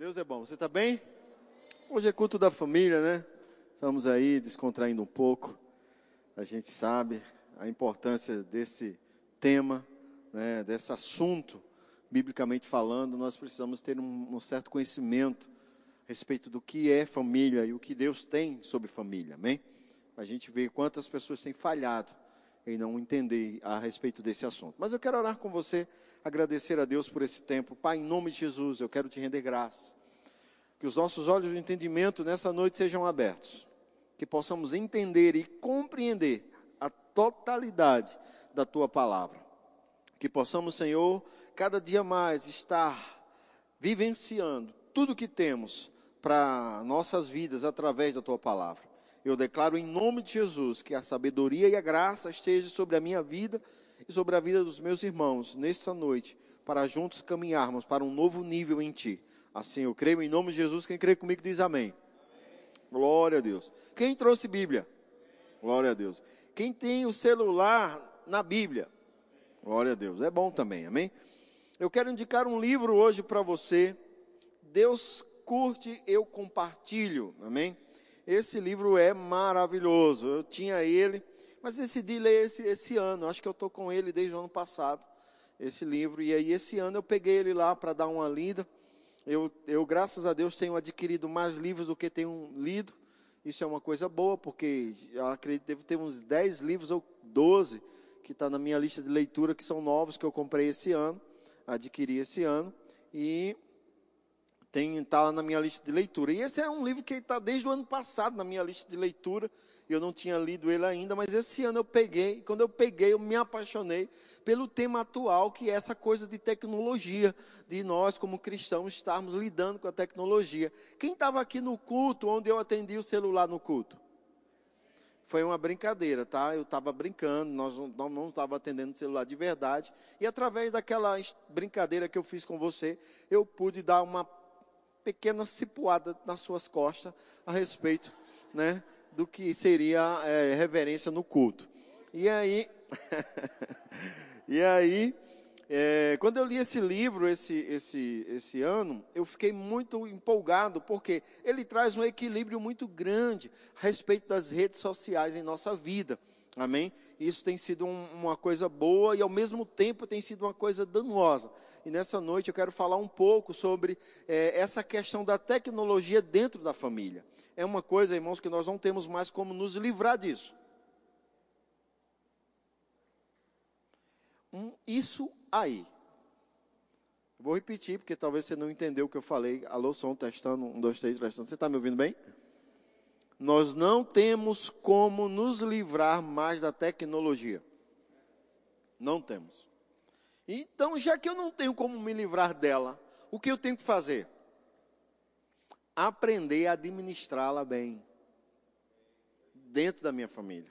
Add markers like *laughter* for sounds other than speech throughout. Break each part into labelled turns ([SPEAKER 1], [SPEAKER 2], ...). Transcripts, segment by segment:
[SPEAKER 1] Deus é bom. Você está bem? Hoje é culto da família, né? Estamos aí descontraindo um pouco. A gente sabe a importância desse tema, né, desse assunto, biblicamente falando. Nós precisamos ter um, um certo conhecimento a respeito do que é família e o que Deus tem sobre família, amém? A gente vê quantas pessoas têm falhado em não entender a respeito desse assunto. Mas eu quero orar com você, agradecer a Deus por esse tempo. Pai, em nome de Jesus, eu quero te render graça. Que os nossos olhos de entendimento nessa noite sejam abertos. Que possamos entender e compreender a totalidade da tua palavra. Que possamos, Senhor, cada dia mais estar vivenciando tudo que temos para nossas vidas através da tua palavra. Eu declaro em nome de Jesus que a sabedoria e a graça estejam sobre a minha vida e sobre a vida dos meus irmãos nesta noite, para juntos caminharmos para um novo nível em Ti. Assim eu creio em nome de Jesus. Quem crê comigo diz amém. Glória a Deus. Quem trouxe Bíblia? Glória a Deus. Quem tem o celular na Bíblia? Glória a Deus. É bom também, amém? Eu quero indicar um livro hoje para você. Deus curte, eu compartilho, amém? Esse livro é maravilhoso. Eu tinha ele, mas decidi ler esse, esse ano. Acho que eu estou com ele desde o ano passado, esse livro. E aí, esse ano, eu peguei ele lá para dar uma lida. Eu, eu, graças a Deus, tenho adquirido mais livros do que tenho lido. Isso é uma coisa boa, porque eu acredito que deve ter uns 10 livros ou 12 que está na minha lista de leitura, que são novos, que eu comprei esse ano, adquiri esse ano. E tem está lá na minha lista de leitura. E esse é um livro que está desde o ano passado na minha lista de leitura. Eu não tinha lido ele ainda, mas esse ano eu peguei. E quando eu peguei, eu me apaixonei pelo tema atual, que é essa coisa de tecnologia, de nós como cristãos estarmos lidando com a tecnologia. Quem estava aqui no culto, onde eu atendi o celular no culto? Foi uma brincadeira, tá? Eu estava brincando, nós não estávamos atendendo o celular de verdade. E através daquela brincadeira que eu fiz com você, eu pude dar uma pequena cipuada nas suas costas a respeito né, do que seria é, reverência no culto. E aí, *laughs* e aí é, quando eu li esse livro esse, esse, esse ano, eu fiquei muito empolgado, porque ele traz um equilíbrio muito grande a respeito das redes sociais em nossa vida. Amém? Isso tem sido um, uma coisa boa e ao mesmo tempo tem sido uma coisa danosa. E nessa noite eu quero falar um pouco sobre é, essa questão da tecnologia dentro da família. É uma coisa, irmãos, que nós não temos mais como nos livrar disso. Um, isso aí. Vou repetir, porque talvez você não entendeu o que eu falei. Alô, som, testando, um, dois, três, testando. Você está me ouvindo bem? Nós não temos como nos livrar mais da tecnologia. Não temos. Então, já que eu não tenho como me livrar dela, o que eu tenho que fazer? Aprender a administrá-la bem. Dentro da minha família.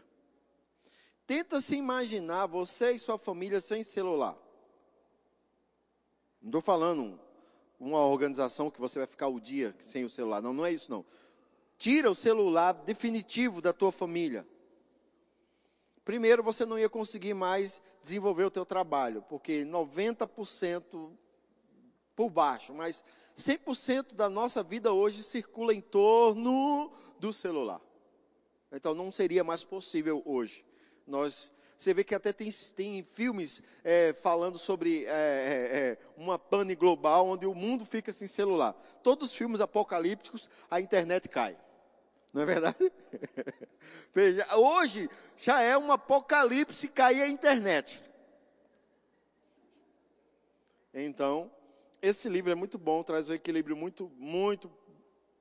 [SPEAKER 1] Tenta se imaginar você e sua família sem celular. Não estou falando uma organização que você vai ficar o dia sem o celular. Não, não é isso não. Tira o celular definitivo da tua família. Primeiro, você não ia conseguir mais desenvolver o teu trabalho, porque 90% por baixo, mas 100% da nossa vida hoje circula em torno do celular. Então não seria mais possível hoje. Nós, você vê que até tem, tem filmes é, falando sobre é, é, é uma pane global onde o mundo fica sem celular. Todos os filmes apocalípticos, a internet cai. Não é verdade? *laughs* Veja, hoje já é um apocalipse cair a internet. Então, esse livro é muito bom, traz um equilíbrio muito, muito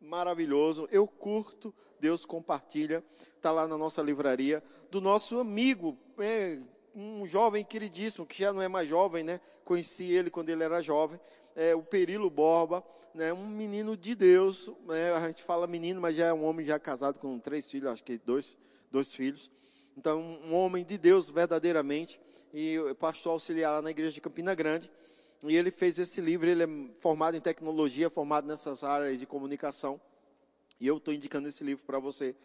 [SPEAKER 1] maravilhoso. Eu curto, Deus compartilha. Está lá na nossa livraria, do nosso amigo, é, um jovem queridíssimo, que já não é mais jovem, né? Conheci ele quando ele era jovem, é, o Perilo Borba né, um menino de Deus, né, a gente fala menino, mas já é um homem já casado com três filhos, acho que dois, dois filhos. Então, um homem de Deus verdadeiramente, e pastor auxiliar lá na igreja de Campina Grande. E ele fez esse livro, ele é formado em tecnologia, formado nessas áreas de comunicação. E eu estou indicando esse livro para você,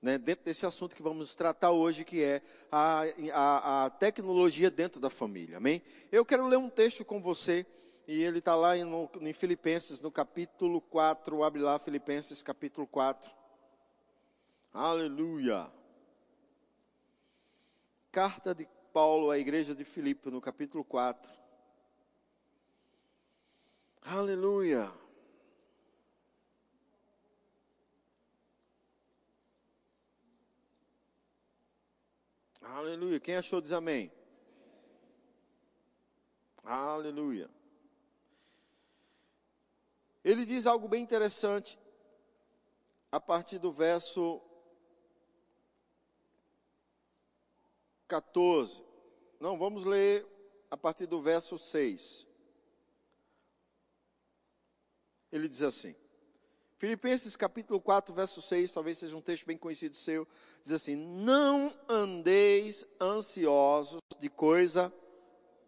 [SPEAKER 1] né, dentro desse assunto que vamos tratar hoje, que é a, a, a tecnologia dentro da família. Amém? Eu quero ler um texto com você e ele está lá em, Filipenses, no capítulo 4. Abre lá, Filipenses, capítulo 4. Aleluia. Carta de Paulo à igreja de Filipe, no capítulo 4. Aleluia. Aleluia. Quem achou diz amém. Aleluia. Ele diz algo bem interessante a partir do verso 14. Não, vamos ler a partir do verso 6. Ele diz assim: Filipenses capítulo 4, verso 6, talvez seja um texto bem conhecido seu, diz assim: Não andeis ansiosos de coisa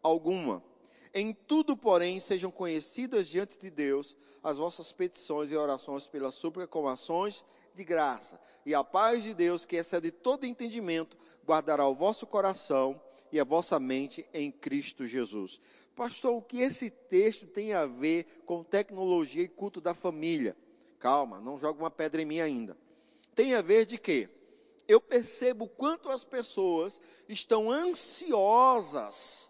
[SPEAKER 1] alguma em tudo, porém, sejam conhecidas diante de Deus as vossas petições e orações pela súplica com ações de graça. E a paz de Deus, que excede todo entendimento, guardará o vosso coração e a vossa mente em Cristo Jesus. Pastor, o que esse texto tem a ver com tecnologia e culto da família? Calma, não joga uma pedra em mim ainda. Tem a ver de quê? Eu percebo quanto as pessoas estão ansiosas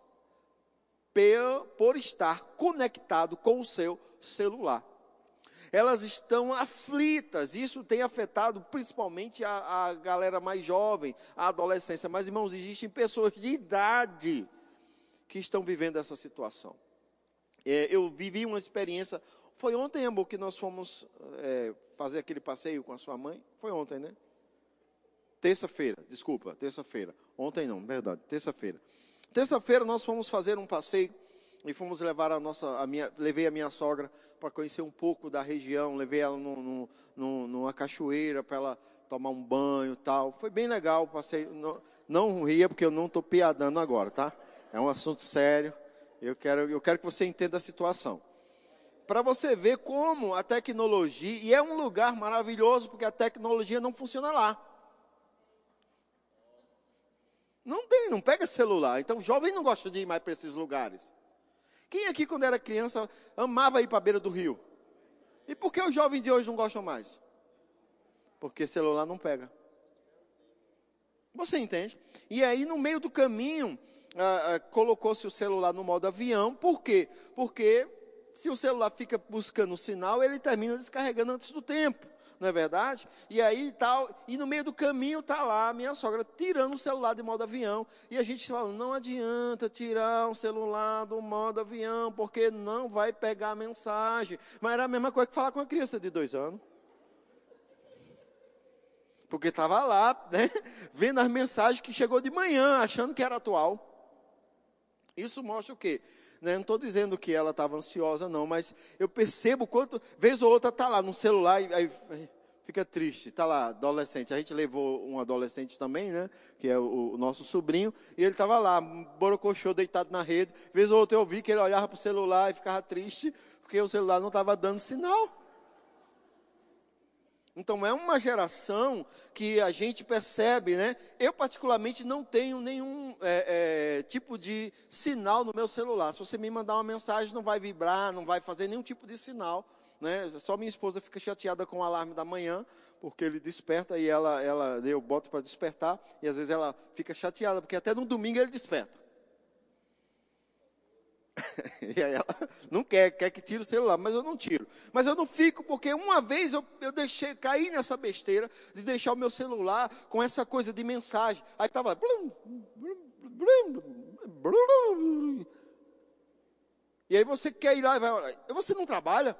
[SPEAKER 1] por estar conectado com o seu celular. Elas estão aflitas, isso tem afetado principalmente a, a galera mais jovem, a adolescência. Mas, irmãos, existem pessoas de idade que estão vivendo essa situação. É, eu vivi uma experiência, foi ontem, amor, que nós fomos é, fazer aquele passeio com a sua mãe? Foi ontem, né? Terça-feira, desculpa, terça-feira. Ontem não, verdade, terça-feira. Terça-feira nós fomos fazer um passeio e fomos levar a nossa, a minha, levei a minha sogra para conhecer um pouco da região, levei ela no, no, no, numa cachoeira para ela tomar um banho tal. Foi bem legal o passeio. Não, não ria porque eu não estou piadando agora, tá? É um assunto sério. Eu quero, eu quero que você entenda a situação. Para você ver como a tecnologia, e é um lugar maravilhoso porque a tecnologia não funciona lá. Não tem, não pega celular. Então, jovem não gosta de ir mais para esses lugares. Quem aqui, quando era criança, amava ir para a beira do rio? E por que os jovens de hoje não gostam mais? Porque celular não pega. Você entende? E aí, no meio do caminho, ah, ah, colocou-se o celular no modo avião. Por quê? Porque se o celular fica buscando o sinal, ele termina descarregando antes do tempo não é verdade? E aí tal, e no meio do caminho tá lá a minha sogra tirando o celular de modo avião, e a gente fala, não adianta tirar o celular do modo avião, porque não vai pegar a mensagem. Mas era a mesma coisa que falar com uma criança de dois anos. Porque estava lá, né, *laughs* vendo as mensagens que chegou de manhã, achando que era atual. Isso mostra o quê? Né? Não estou dizendo que ela estava ansiosa, não, mas eu percebo quanto, vez ou outra, está lá no celular e aí, fica triste. Está lá, adolescente. A gente levou um adolescente também, né? Que é o, o nosso sobrinho, e ele estava lá, borocochô, deitado na rede. Vez ou outra eu vi que ele olhava para o celular e ficava triste, porque o celular não estava dando sinal. Então é uma geração que a gente percebe, né? Eu particularmente não tenho nenhum é, é, tipo de sinal no meu celular. Se você me mandar uma mensagem, não vai vibrar, não vai fazer nenhum tipo de sinal. Né? Só minha esposa fica chateada com o alarme da manhã, porque ele desperta e ela, ela eu boto para despertar, e às vezes ela fica chateada, porque até no domingo ele desperta. *laughs* e aí ela não quer, quer que tire o celular, mas eu não tiro. Mas eu não fico, porque uma vez eu, eu deixei cair nessa besteira de deixar o meu celular com essa coisa de mensagem. Aí estava lá. E aí você quer ir lá e vai olhar. Você não trabalha?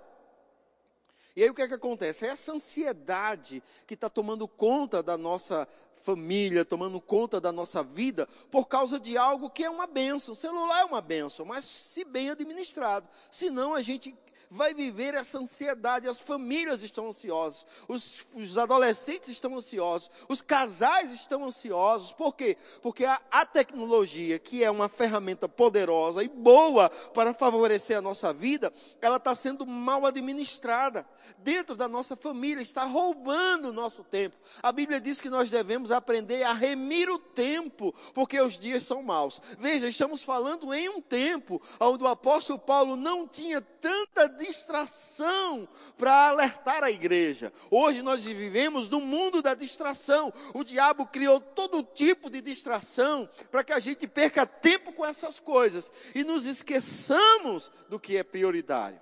[SPEAKER 1] E aí o que é que acontece? É essa ansiedade que está tomando conta da nossa família, tomando conta da nossa vida, por causa de algo que é uma benção. O celular é uma benção, mas se bem administrado. Senão a gente vai viver essa ansiedade. As famílias estão ansiosas, os, os adolescentes estão ansiosos, os casais estão ansiosos. Por quê? Porque a, a tecnologia, que é uma ferramenta poderosa e boa para favorecer a nossa vida, ela está sendo mal administrada dentro da nossa família, está roubando o nosso tempo. A Bíblia diz que nós devemos aprender a remir o tempo, porque os dias são maus. Veja, estamos falando em um tempo onde o apóstolo Paulo não tinha tanta distração para alertar a igreja. Hoje nós vivemos no mundo da distração. O diabo criou todo tipo de distração para que a gente perca tempo com essas coisas e nos esqueçamos do que é prioritário.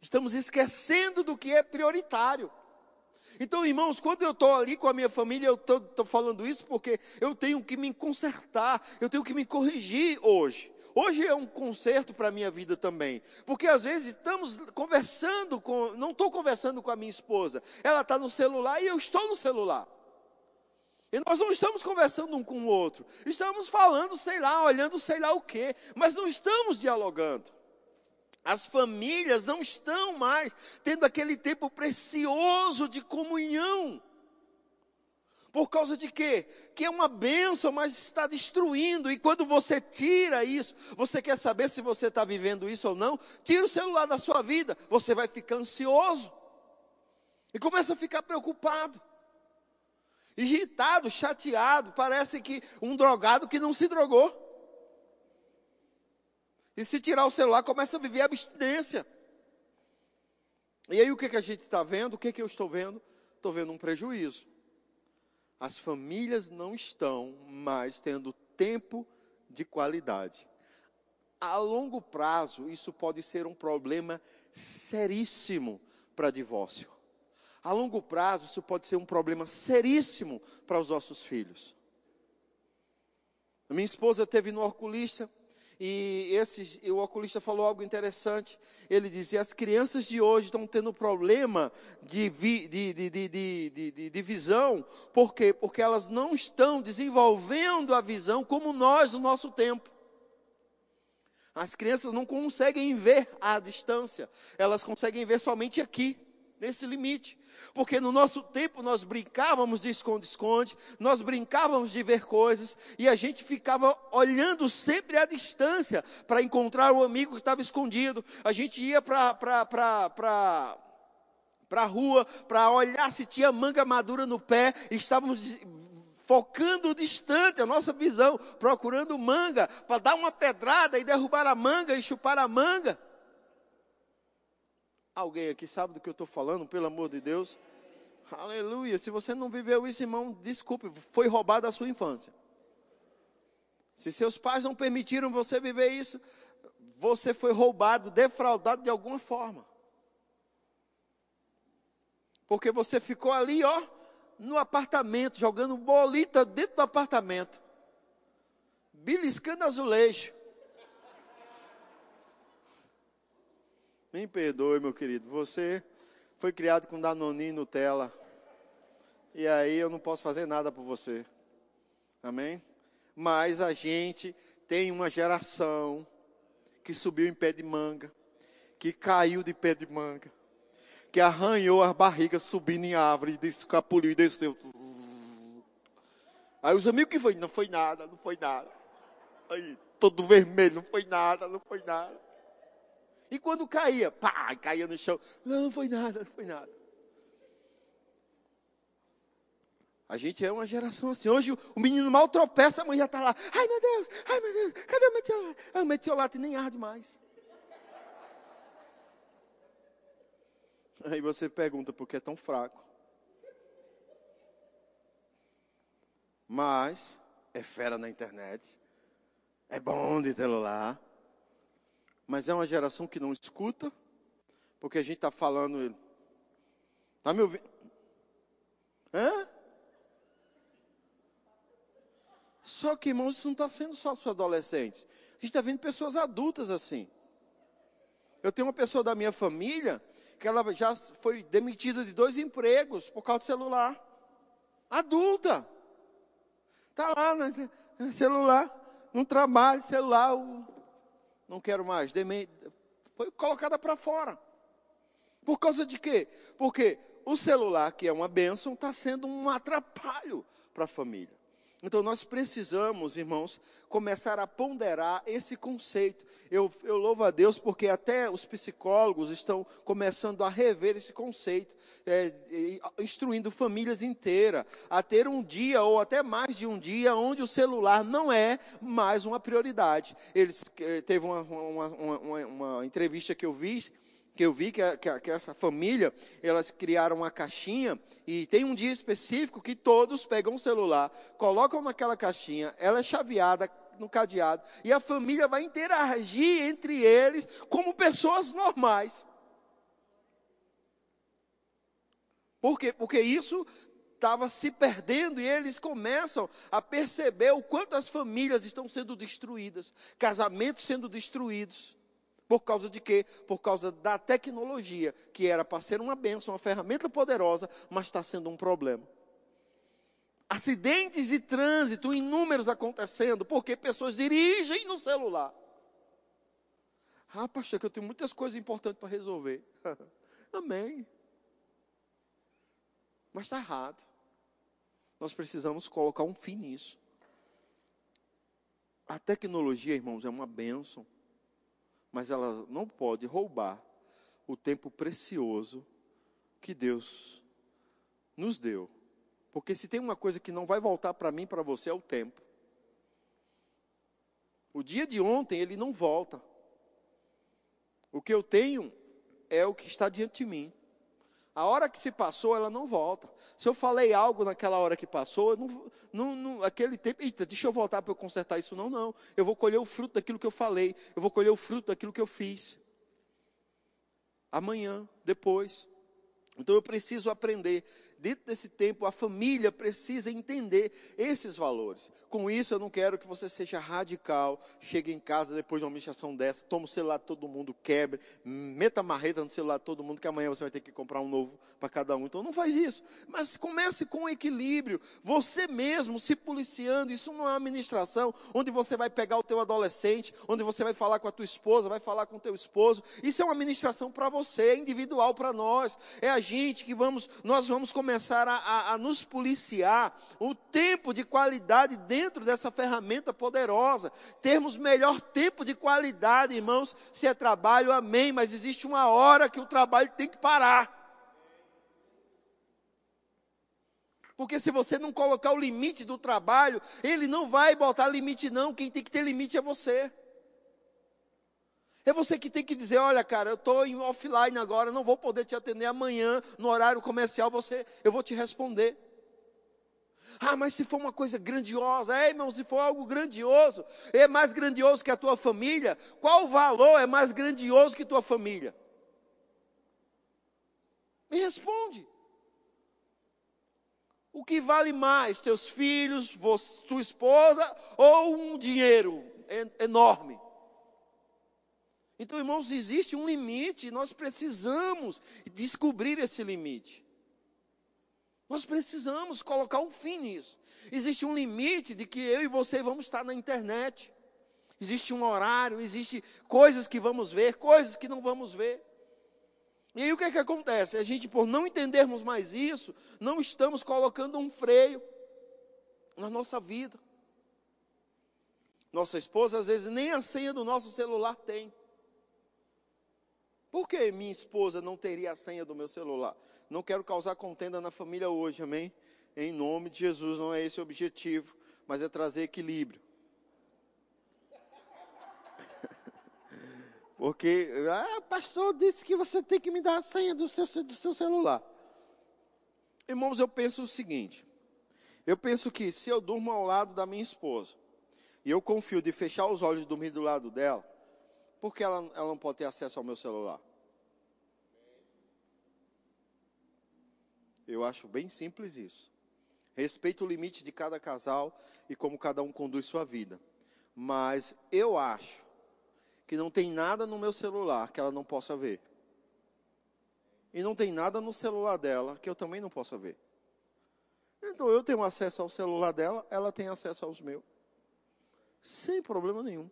[SPEAKER 1] Estamos esquecendo do que é prioritário. Então, irmãos, quando eu estou ali com a minha família, eu estou falando isso porque eu tenho que me consertar, eu tenho que me corrigir hoje. Hoje é um conserto para a minha vida também. Porque às vezes estamos conversando com. Não estou conversando com a minha esposa. Ela está no celular e eu estou no celular. E nós não estamos conversando um com o outro. Estamos falando, sei lá, olhando sei lá o quê. Mas não estamos dialogando. As famílias não estão mais tendo aquele tempo precioso de comunhão. Por causa de quê? Que é uma bênção, mas está destruindo. E quando você tira isso, você quer saber se você está vivendo isso ou não? Tira o celular da sua vida, você vai ficar ansioso. E começa a ficar preocupado. Irritado, chateado, parece que um drogado que não se drogou. E se tirar o celular, começa a viver abstinência. E aí o que, que a gente está vendo? O que, que eu estou vendo? Estou vendo um prejuízo. As famílias não estão mais tendo tempo de qualidade. A longo prazo, isso pode ser um problema seríssimo para divórcio. A longo prazo, isso pode ser um problema seríssimo para os nossos filhos. A minha esposa teve no oculista e esse, o oculista falou algo interessante. Ele dizia: as crianças de hoje estão tendo problema de, vi, de, de, de, visão. Por quê? Porque elas não estão desenvolvendo a visão como nós no nosso tempo. As crianças não conseguem ver à distância, elas conseguem ver somente aqui, nesse limite. Porque no nosso tempo nós brincávamos de esconde-esconde, nós brincávamos de ver coisas, e a gente ficava olhando sempre à distância para encontrar o amigo que estava escondido. A gente ia para a rua para olhar se tinha manga madura no pé, estávamos focando distante a nossa visão, procurando manga, para dar uma pedrada e derrubar a manga e chupar a manga. Alguém aqui sabe do que eu estou falando, pelo amor de Deus? Aleluia. Se você não viveu isso, irmão, desculpe, foi roubado a sua infância. Se seus pais não permitiram você viver isso, você foi roubado, defraudado de alguma forma. Porque você ficou ali, ó, no apartamento, jogando bolita dentro do apartamento, beliscando azulejo. Me perdoe, meu querido. Você foi criado com Danone e Nutella. E aí eu não posso fazer nada por você. Amém? Mas a gente tem uma geração que subiu em pé de manga, que caiu de pé de manga, que arranhou as barrigas subindo em árvore, escapuliu e desceu. Aí os amigos que foi, não foi nada, não foi nada. Aí, todo vermelho, não foi nada, não foi nada. E quando caía, pá, caía no chão. Não, não foi nada, não foi nada. A gente é uma geração assim. Hoje o menino mal tropeça, a mãe já está lá. Ai meu Deus, ai meu Deus, cadê o metiolate? Ah, o metiolate nem arde mais. Aí você pergunta por que é tão fraco. Mas é fera na internet. É bom de celular. Mas é uma geração que não escuta, porque a gente está falando. Está me ouvindo? Hã? Só que, irmãos, isso não está sendo só para adolescentes. A gente está vendo pessoas adultas assim. Eu tenho uma pessoa da minha família que ela já foi demitida de dois empregos por causa do celular. Adulta. Está lá, né? celular, no trabalho, celular, não quero mais, Foi colocada para fora. Por causa de quê? Porque o celular, que é uma bênção, está sendo um atrapalho para a família. Então nós precisamos, irmãos, começar a ponderar esse conceito. Eu, eu, louvo a Deus porque até os psicólogos estão começando a rever esse conceito, é, instruindo famílias inteiras a ter um dia ou até mais de um dia onde o celular não é mais uma prioridade. Eles é, teve uma, uma, uma, uma entrevista que eu vi que eu vi que, a, que, a, que, essa família, elas criaram uma caixinha e tem um dia específico que todos pegam um celular, colocam naquela caixinha, ela é chaveada no cadeado e a família vai interagir entre eles como pessoas normais. Por quê? Porque isso estava se perdendo e eles começam a perceber o quanto as famílias estão sendo destruídas, casamentos sendo destruídos. Por causa de quê? Por causa da tecnologia, que era para ser uma bênção, uma ferramenta poderosa, mas está sendo um problema. Acidentes de trânsito inúmeros acontecendo, porque pessoas dirigem no celular. Ah, pastor, que eu tenho muitas coisas importantes para resolver. *laughs* Amém. Mas está errado. Nós precisamos colocar um fim nisso. A tecnologia, irmãos, é uma bênção mas ela não pode roubar o tempo precioso que Deus nos deu. Porque se tem uma coisa que não vai voltar para mim, para você, é o tempo. O dia de ontem, ele não volta. O que eu tenho é o que está diante de mim. A hora que se passou, ela não volta. Se eu falei algo naquela hora que passou, não, não, não, aquele tempo, eita, deixa eu voltar para eu consertar isso. Não, não. Eu vou colher o fruto daquilo que eu falei. Eu vou colher o fruto daquilo que eu fiz. Amanhã, depois. Então eu preciso aprender dentro desse tempo, a família precisa entender esses valores. Com isso, eu não quero que você seja radical, chegue em casa depois de uma administração dessa, toma o celular de todo mundo, quebre, meta marreta no celular de todo mundo, que amanhã você vai ter que comprar um novo para cada um. Então não faz isso. Mas comece com equilíbrio, você mesmo se policiando. Isso não é uma administração onde você vai pegar o teu adolescente, onde você vai falar com a tua esposa, vai falar com o teu esposo. Isso é uma administração para você, é individual para nós. É a gente que vamos, nós vamos começar começar a, a, nos policiar, o tempo de qualidade dentro dessa ferramenta poderosa, termos melhor tempo de qualidade, irmãos, se é trabalho, amém, mas existe uma hora que o trabalho tem que parar. Porque se você não colocar o limite do trabalho, ele não vai botar limite, não. Quem tem que ter limite é você. É você que tem que dizer, olha, cara, eu estou em offline agora, não vou poder te atender amanhã no horário comercial, você, eu vou te responder. Ah, mas se for uma coisa grandiosa, é, irmão, se for algo grandioso, é mais grandioso que a tua família, qual valor é mais grandioso que tua família? Me responde. O que vale mais, teus filhos, tua esposa ou um dinheiro enorme? Então, irmãos, existe um limite, nós precisamos descobrir esse limite. Nós precisamos colocar um fim nisso. Existe um limite de que eu e você vamos estar na internet. Existe um horário, existe coisas que vamos ver, coisas que não vamos ver. E aí o que é que acontece? A gente, por não entendermos mais isso, não estamos colocando um freio na nossa vida. Nossa esposa, às vezes, nem a senha do nosso celular tem. Por que minha esposa não teria a senha do meu celular? Não quero causar contenda na família hoje, amém? Em nome de Jesus, não é esse o objetivo, mas é trazer equilíbrio. *laughs* Porque, ah, pastor disse que você tem que me dar a senha do seu, do seu celular. Irmãos, eu penso o seguinte: eu penso que se eu durmo ao lado da minha esposa, e eu confio de fechar os olhos e dormir do lado dela, por que ela, ela não pode ter acesso ao meu celular? Eu acho bem simples isso. Respeito o limite de cada casal e como cada um conduz sua vida. Mas eu acho que não tem nada no meu celular que ela não possa ver. E não tem nada no celular dela que eu também não possa ver. Então eu tenho acesso ao celular dela, ela tem acesso aos meus. Sem problema nenhum.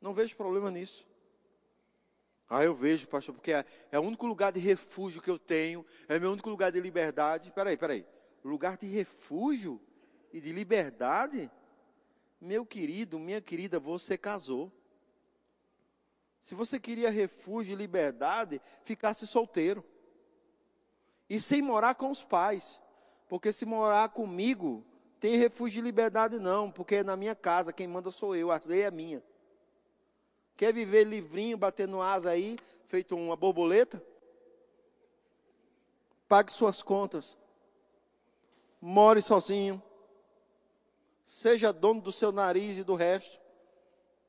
[SPEAKER 1] Não vejo problema nisso. Ah, eu vejo, pastor, porque é, é o único lugar de refúgio que eu tenho, é meu único lugar de liberdade. Peraí, peraí. Lugar de refúgio e de liberdade? Meu querido, minha querida, você casou. Se você queria refúgio e liberdade, ficasse solteiro. E sem morar com os pais. Porque se morar comigo, tem refúgio e liberdade não, porque na minha casa, quem manda sou eu, a lei é minha. Quer viver livrinho, batendo asa aí, feito uma borboleta? Pague suas contas. More sozinho. Seja dono do seu nariz e do resto.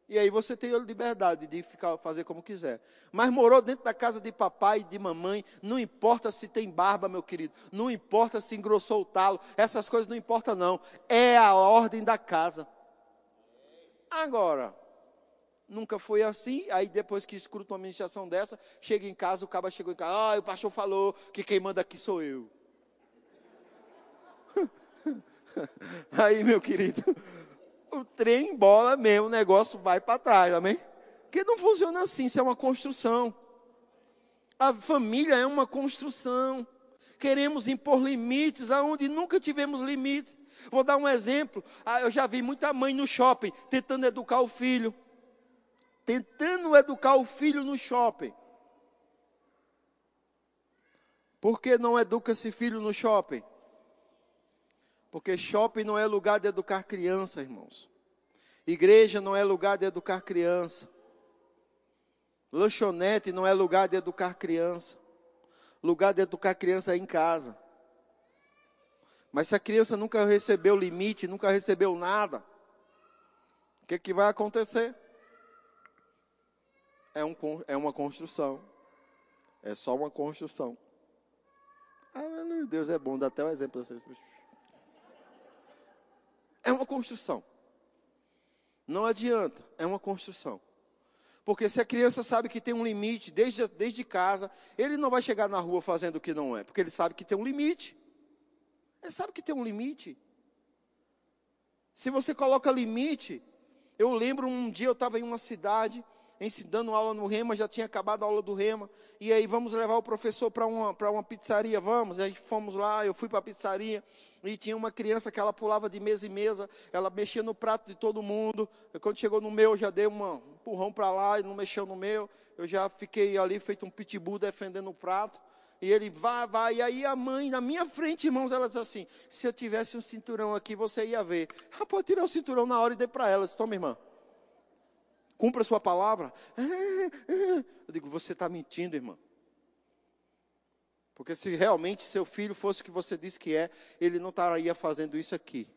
[SPEAKER 1] E aí você tem a liberdade de ficar, fazer como quiser. Mas morou dentro da casa de papai e de mamãe, não importa se tem barba, meu querido, não importa se engrossou o talo, essas coisas não importam não. É a ordem da casa. Agora, nunca foi assim. Aí depois que escuta uma ministração dessa, chega em casa, o caba chegou em casa, ah, o pastor falou que quem manda aqui sou eu. *laughs* Aí, meu querido, o trem bola mesmo, o negócio vai para trás, amém? Porque não funciona assim, isso é uma construção. A família é uma construção. Queremos impor limites aonde nunca tivemos limites. Vou dar um exemplo. Ah, eu já vi muita mãe no shopping tentando educar o filho tentando educar o filho no shopping. Por que não educa esse filho no shopping? Porque shopping não é lugar de educar criança, irmãos. Igreja não é lugar de educar criança. Lanchonete não é lugar de educar criança. Lugar de educar criança é em casa. Mas se a criança nunca recebeu limite, nunca recebeu nada, o que, que vai acontecer? É, um, é uma construção. É só uma construção. Aleluia, Deus é bom, dá até o um exemplo. É uma construção. Não adianta, é uma construção. Porque se a criança sabe que tem um limite desde, desde casa, ele não vai chegar na rua fazendo o que não é, porque ele sabe que tem um limite. Ele sabe que tem um limite. Se você coloca limite, eu lembro um dia eu estava em uma cidade ensinando aula no Rema, já tinha acabado a aula do Rema, e aí vamos levar o professor para uma, uma pizzaria, vamos, e aí fomos lá, eu fui para a pizzaria, e tinha uma criança que ela pulava de mesa em mesa, ela mexia no prato de todo mundo, e quando chegou no meu, eu já dei um empurrão para lá, e não mexeu no meu, eu já fiquei ali feito um pitbull defendendo o prato, e ele vai, vai. E aí a mãe, na minha frente, irmãos, ela diz assim: se eu tivesse um cinturão aqui, você ia ver. Ah, pode tirar o cinturão na hora e dê para ela. Toma, irmã cumpra a sua palavra. Eu digo, você está mentindo, irmão. Porque se realmente seu filho fosse o que você disse que é, ele não estaria fazendo isso aqui.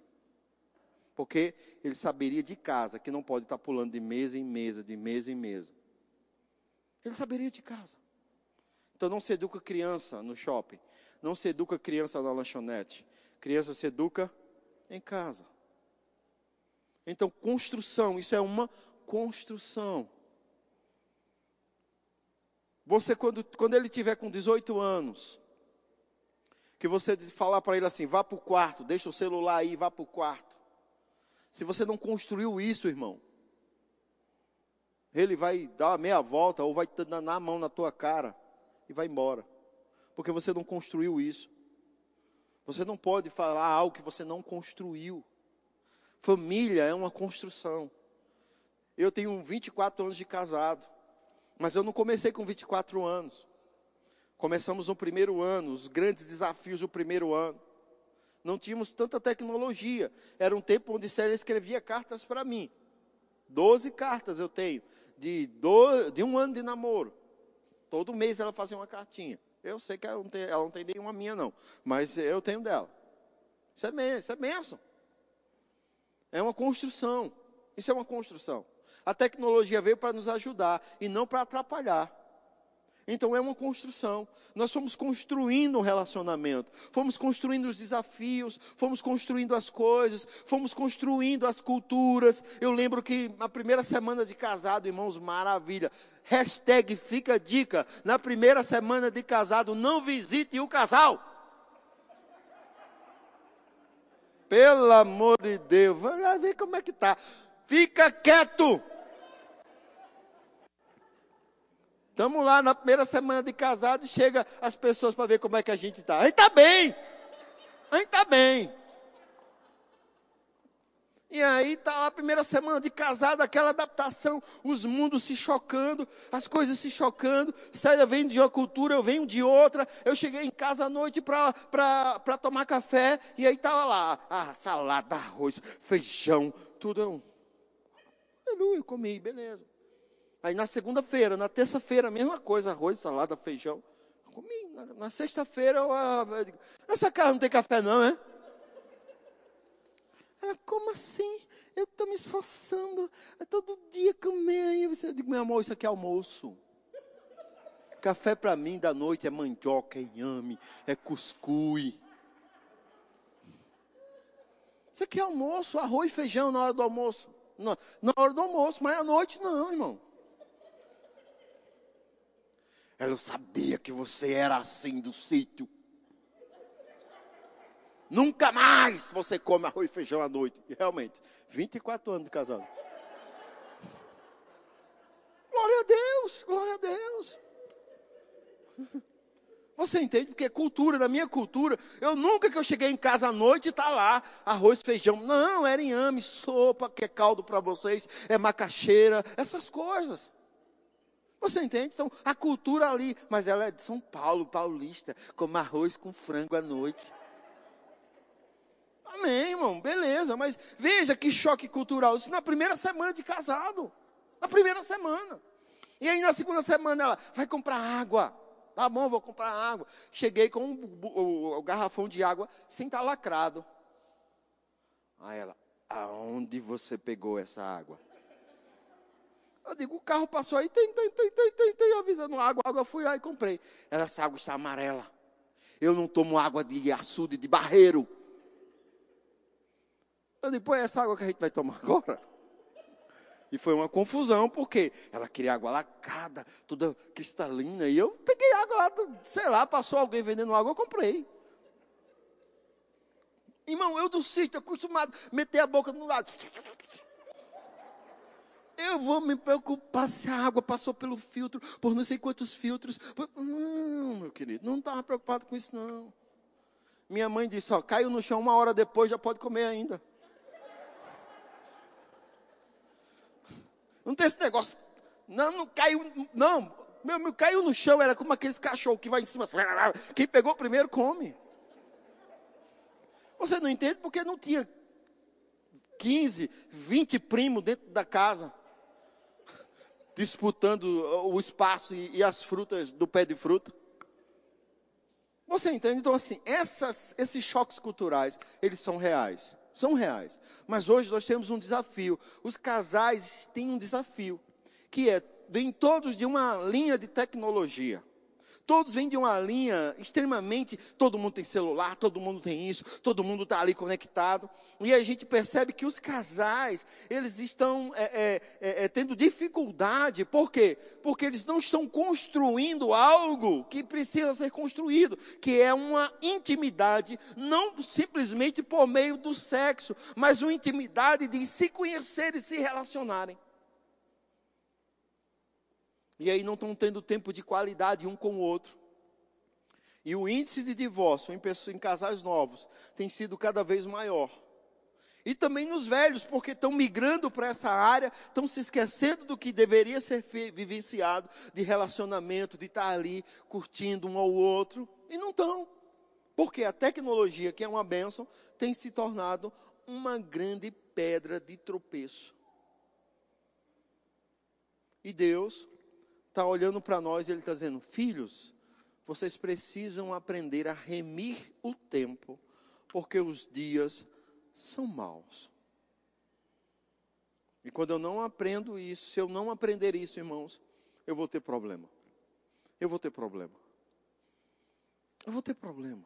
[SPEAKER 1] Porque ele saberia de casa que não pode estar pulando de mesa em mesa, de mesa em mesa. Ele saberia de casa. Então não se educa criança no shopping. Não se educa criança na lanchonete. Criança se educa em casa. Então, construção, isso é uma construção. Você, quando, quando ele tiver com 18 anos, que você falar para ele assim, vá para o quarto, deixa o celular aí, vá para o quarto. Se você não construiu isso, irmão, ele vai dar uma meia volta ou vai dar a mão na tua cara e vai embora. Porque você não construiu isso. Você não pode falar algo que você não construiu. Família é uma construção. Eu tenho 24 anos de casado, mas eu não comecei com 24 anos. Começamos no primeiro ano, os grandes desafios do primeiro ano. Não tínhamos tanta tecnologia. Era um tempo onde Célia escrevia cartas para mim. Doze cartas eu tenho, de, de um ano de namoro. Todo mês ela fazia uma cartinha. Eu sei que ela não tem, ela não tem nenhuma minha, não. Mas eu tenho dela. Isso é, isso é. É uma construção. Isso é uma construção. A tecnologia veio para nos ajudar e não para atrapalhar. Então é uma construção. Nós fomos construindo um relacionamento, fomos construindo os desafios, fomos construindo as coisas, fomos construindo as culturas. Eu lembro que na primeira semana de casado, irmãos, maravilha. Hashtag fica dica. Na primeira semana de casado, não visite o casal. Pelo amor de Deus, vai ver como é que tá. Fica quieto. Estamos lá na primeira semana de casado e chega as pessoas para ver como é que a gente está. A gente está bem. A gente está bem. E aí tá a primeira semana de casado, aquela adaptação, os mundos se chocando, as coisas se chocando. Célia vem de uma cultura, eu venho de outra. Eu cheguei em casa à noite para tomar café e aí estava lá, salada, arroz, feijão, tudo. Eu, aleluia, comi, beleza. Aí na segunda-feira, na terça-feira, a mesma coisa, arroz, salada, feijão. Comi. Na, na sexta-feira, eu, eu digo, essa casa não tem café não, é? Ela, como assim? Eu estou me esforçando. É todo dia comer aí. Você digo, meu amor, isso aqui é almoço. Café para mim da noite é mandioca, é inhame, é cuscuz. Isso aqui é almoço, arroz e feijão na hora do almoço. Não, na hora do almoço, mas à noite não, irmão. Ela, eu sabia que você era assim do sítio. Nunca mais você come arroz e feijão à noite. E realmente, 24 anos de casado. Glória a Deus, glória a Deus. Você entende? Porque cultura, da minha cultura, eu nunca que eu cheguei em casa à noite está lá arroz, feijão. Não, era inhame, sopa, que é caldo para vocês, é macaxeira, essas coisas. Você entende? Então, a cultura ali, mas ela é de São Paulo, paulista, como arroz com frango à noite. Amém, irmão, beleza, mas veja que choque cultural. Isso na primeira semana de casado. Na primeira semana. E aí na segunda semana ela vai comprar água. Tá bom, vou comprar água. Cheguei com o, o, garrafão de água sem estar lacrado. Aí ela, aonde você pegou essa água? Eu digo, o carro passou aí, tem, tem, tem, tem, tem, tem, avisando água, água, fui lá e comprei. Ela, essa água está amarela. Eu não tomo água de açude, de barreiro. Eu digo, pô, é essa água que a gente vai tomar agora? E foi uma confusão, porque ela queria água lacada, toda cristalina. E eu peguei água lá, sei lá, passou alguém vendendo água, eu comprei. Irmão, eu do sítio, acostumado a meter a boca no lado. Eu vou me preocupar se a água passou pelo filtro, por não sei quantos filtros. Não, meu querido, não estava preocupado com isso, não. Minha mãe disse: ó, caiu no chão uma hora depois, já pode comer ainda. Não tem esse negócio. Não, não caiu. Não. Meu, meu caiu no chão, era como aqueles cachorros que vai em cima. Quem pegou primeiro come. Você não entende porque não tinha 15, 20 primos dentro da casa. Disputando o espaço e, e as frutas do pé de fruta. Você entende? Então, assim, essas, esses choques culturais, eles são reais são reais. Mas hoje nós temos um desafio. Os casais têm um desafio, que é, vêm todos de uma linha de tecnologia. Todos vêm de uma linha extremamente. Todo mundo tem celular, todo mundo tem isso, todo mundo está ali conectado. E a gente percebe que os casais, eles estão é, é, é, é, tendo dificuldade. Por quê? Porque eles não estão construindo algo que precisa ser construído, que é uma intimidade, não simplesmente por meio do sexo, mas uma intimidade de se conhecer e se relacionarem. E aí não estão tendo tempo de qualidade um com o outro. E o índice de divórcio em, pessoas, em casais novos tem sido cada vez maior. E também nos velhos, porque estão migrando para essa área, estão se esquecendo do que deveria ser vivenciado, de relacionamento, de estar ali curtindo um ao outro, e não estão. Porque a tecnologia, que é uma bênção, tem se tornado uma grande pedra de tropeço. E Deus está olhando para nós e Ele está dizendo: Filhos, vocês precisam aprender a remir o tempo, porque os dias são maus. E quando eu não aprendo isso, se eu não aprender isso, irmãos, eu vou ter problema. Eu vou ter problema. Eu vou ter problema.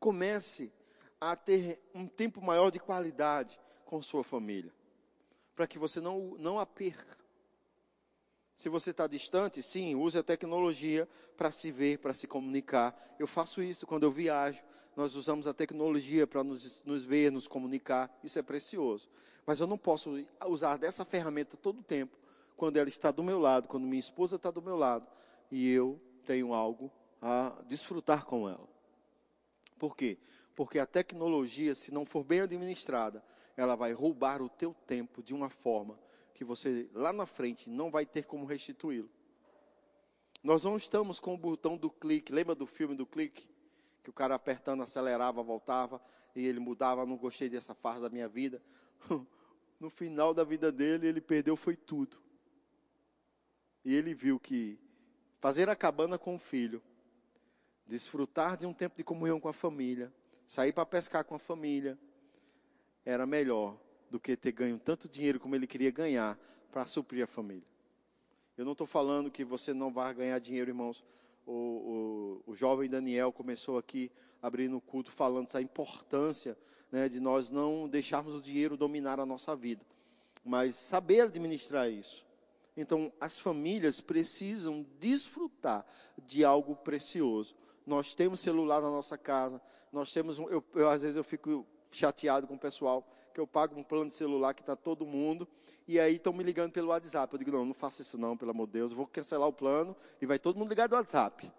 [SPEAKER 1] Comece a ter um tempo maior de qualidade com sua família, para que você não, não a perca. Se você está distante, sim, use a tecnologia para se ver, para se comunicar. Eu faço isso quando eu viajo. Nós usamos a tecnologia para nos, nos, ver, nos comunicar. Isso é precioso. Mas eu não posso usar dessa ferramenta todo o tempo quando ela está do meu lado, quando minha esposa está do meu lado e eu tenho algo a desfrutar com ela. Por quê? Porque a tecnologia, se não for bem administrada, ela vai roubar o teu tempo de uma forma que você lá na frente não vai ter como restituí-lo. Nós não estamos com o botão do clique. Lembra do filme do clique? Que o cara apertando acelerava, voltava e ele mudava. Não gostei dessa fase da minha vida. *laughs* No final da vida dele, ele perdeu foi tudo. E ele viu que fazer a cabana com o filho, desfrutar de um tempo de comunhão com a família, sair para pescar com a família, era melhor do que ter ganho tanto dinheiro como ele queria ganhar para suprir a família. Eu não estou falando que você não vai ganhar dinheiro, irmãos. O, o, o, jovem Daniel começou aqui abrindo o culto falando dessa importância né, de nós não deixarmos o dinheiro dominar a nossa vida, mas saber administrar isso. Então, as famílias precisam desfrutar de algo precioso nós temos celular na nossa casa, nós temos eu, eu, às vezes eu fico chateado com o pessoal que eu pago um plano de celular que está todo mundo e aí estão me ligando pelo WhatsApp. Eu digo não, não faça isso não, pelo amor de Deus, eu vou cancelar o plano e vai todo mundo ligar do WhatsApp.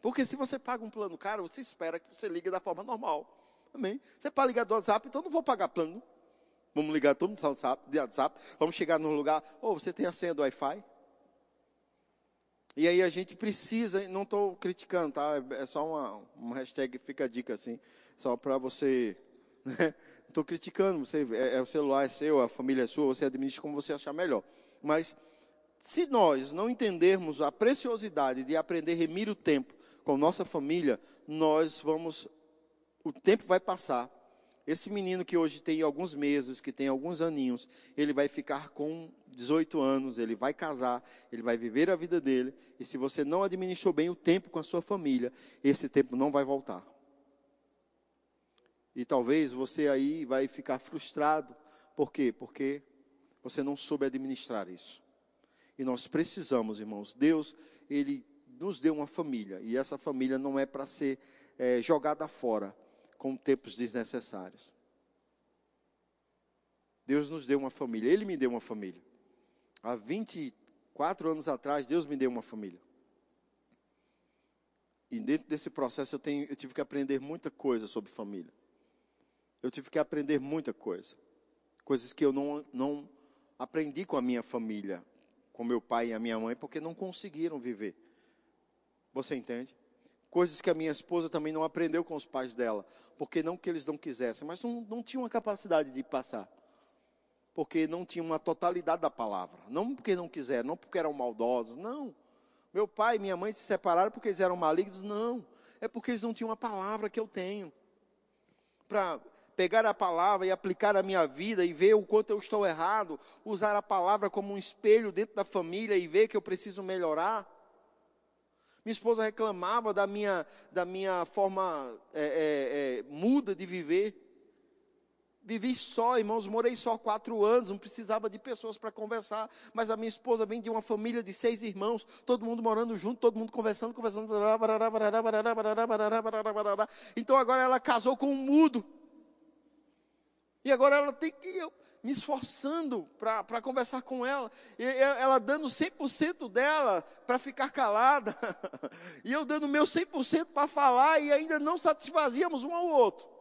[SPEAKER 1] Porque se você paga um plano caro, você espera que você ligue da forma normal. Amém? Você para ligar do WhatsApp, então não vou pagar plano. Vamos ligar todo mundo do WhatsApp, de WhatsApp. Vamos chegar num lugar. Ou oh, você tem a senha do Wi-Fi? E aí a gente precisa, não estou criticando, tá? É só uma, uma hashtag, fica a dica assim, só para você. *laughs* Né? Estou criticando, você, é, é, o celular é seu, a família é sua, você administra como você achar melhor. Mas se nós não entendermos a preciosidade de aprender a remir o tempo com nossa família, nós vamos, o tempo vai passar esse menino que hoje tem alguns meses, que tem alguns aninhos, ele vai ficar com 18 anos, ele vai casar, ele vai viver a vida dele, e se você não administrou bem o tempo com a sua família, esse tempo não vai voltar. E talvez você aí vai ficar frustrado. Por quê? Porque você não soube administrar isso. E nós precisamos, irmãos, Deus, Ele nos deu uma família, e essa família não é para ser é, jogada fora com tempos desnecessários. Deus nos deu uma família, Ele me deu uma família. Há 24 anos atrás, Deus me deu uma família. E dentro desse processo eu, tenho, eu tive que aprender muita coisa sobre família. Eu tive que aprender muita coisa. Coisas que eu não, não aprendi com a minha família, com meu pai e a minha mãe, porque não conseguiram viver. Você entende? Coisas que a minha esposa também não aprendeu com os pais dela, porque não que eles não quisessem, mas não, não tinham a capacidade de passar. Porque não tinham uma totalidade da palavra. Não porque não quiseram, não porque eram maldosos, não. Meu pai e minha mãe se separaram porque eles eram malignos, não. É porque eles não tinham a palavra que eu tenho. Para pegar a palavra e aplicar a minha vida e ver o quanto eu estou errado, usar a palavra como um espelho dentro da família e ver que eu preciso melhorar. Minha esposa reclamava da minha, da minha forma é, é, é, muda de viver. Vivi só, irmãos, morei só quatro anos, não precisava de pessoas para conversar. Mas a minha esposa vem de uma família de seis irmãos, todo mundo morando junto, todo mundo conversando, conversando. Então agora ela casou com um mudo. E agora ela tem que. Eu, me esforçando para conversar com ela, e ela dando 100% dela para ficar calada, *laughs* e eu dando meu 100% para falar, e ainda não satisfazíamos um ao outro.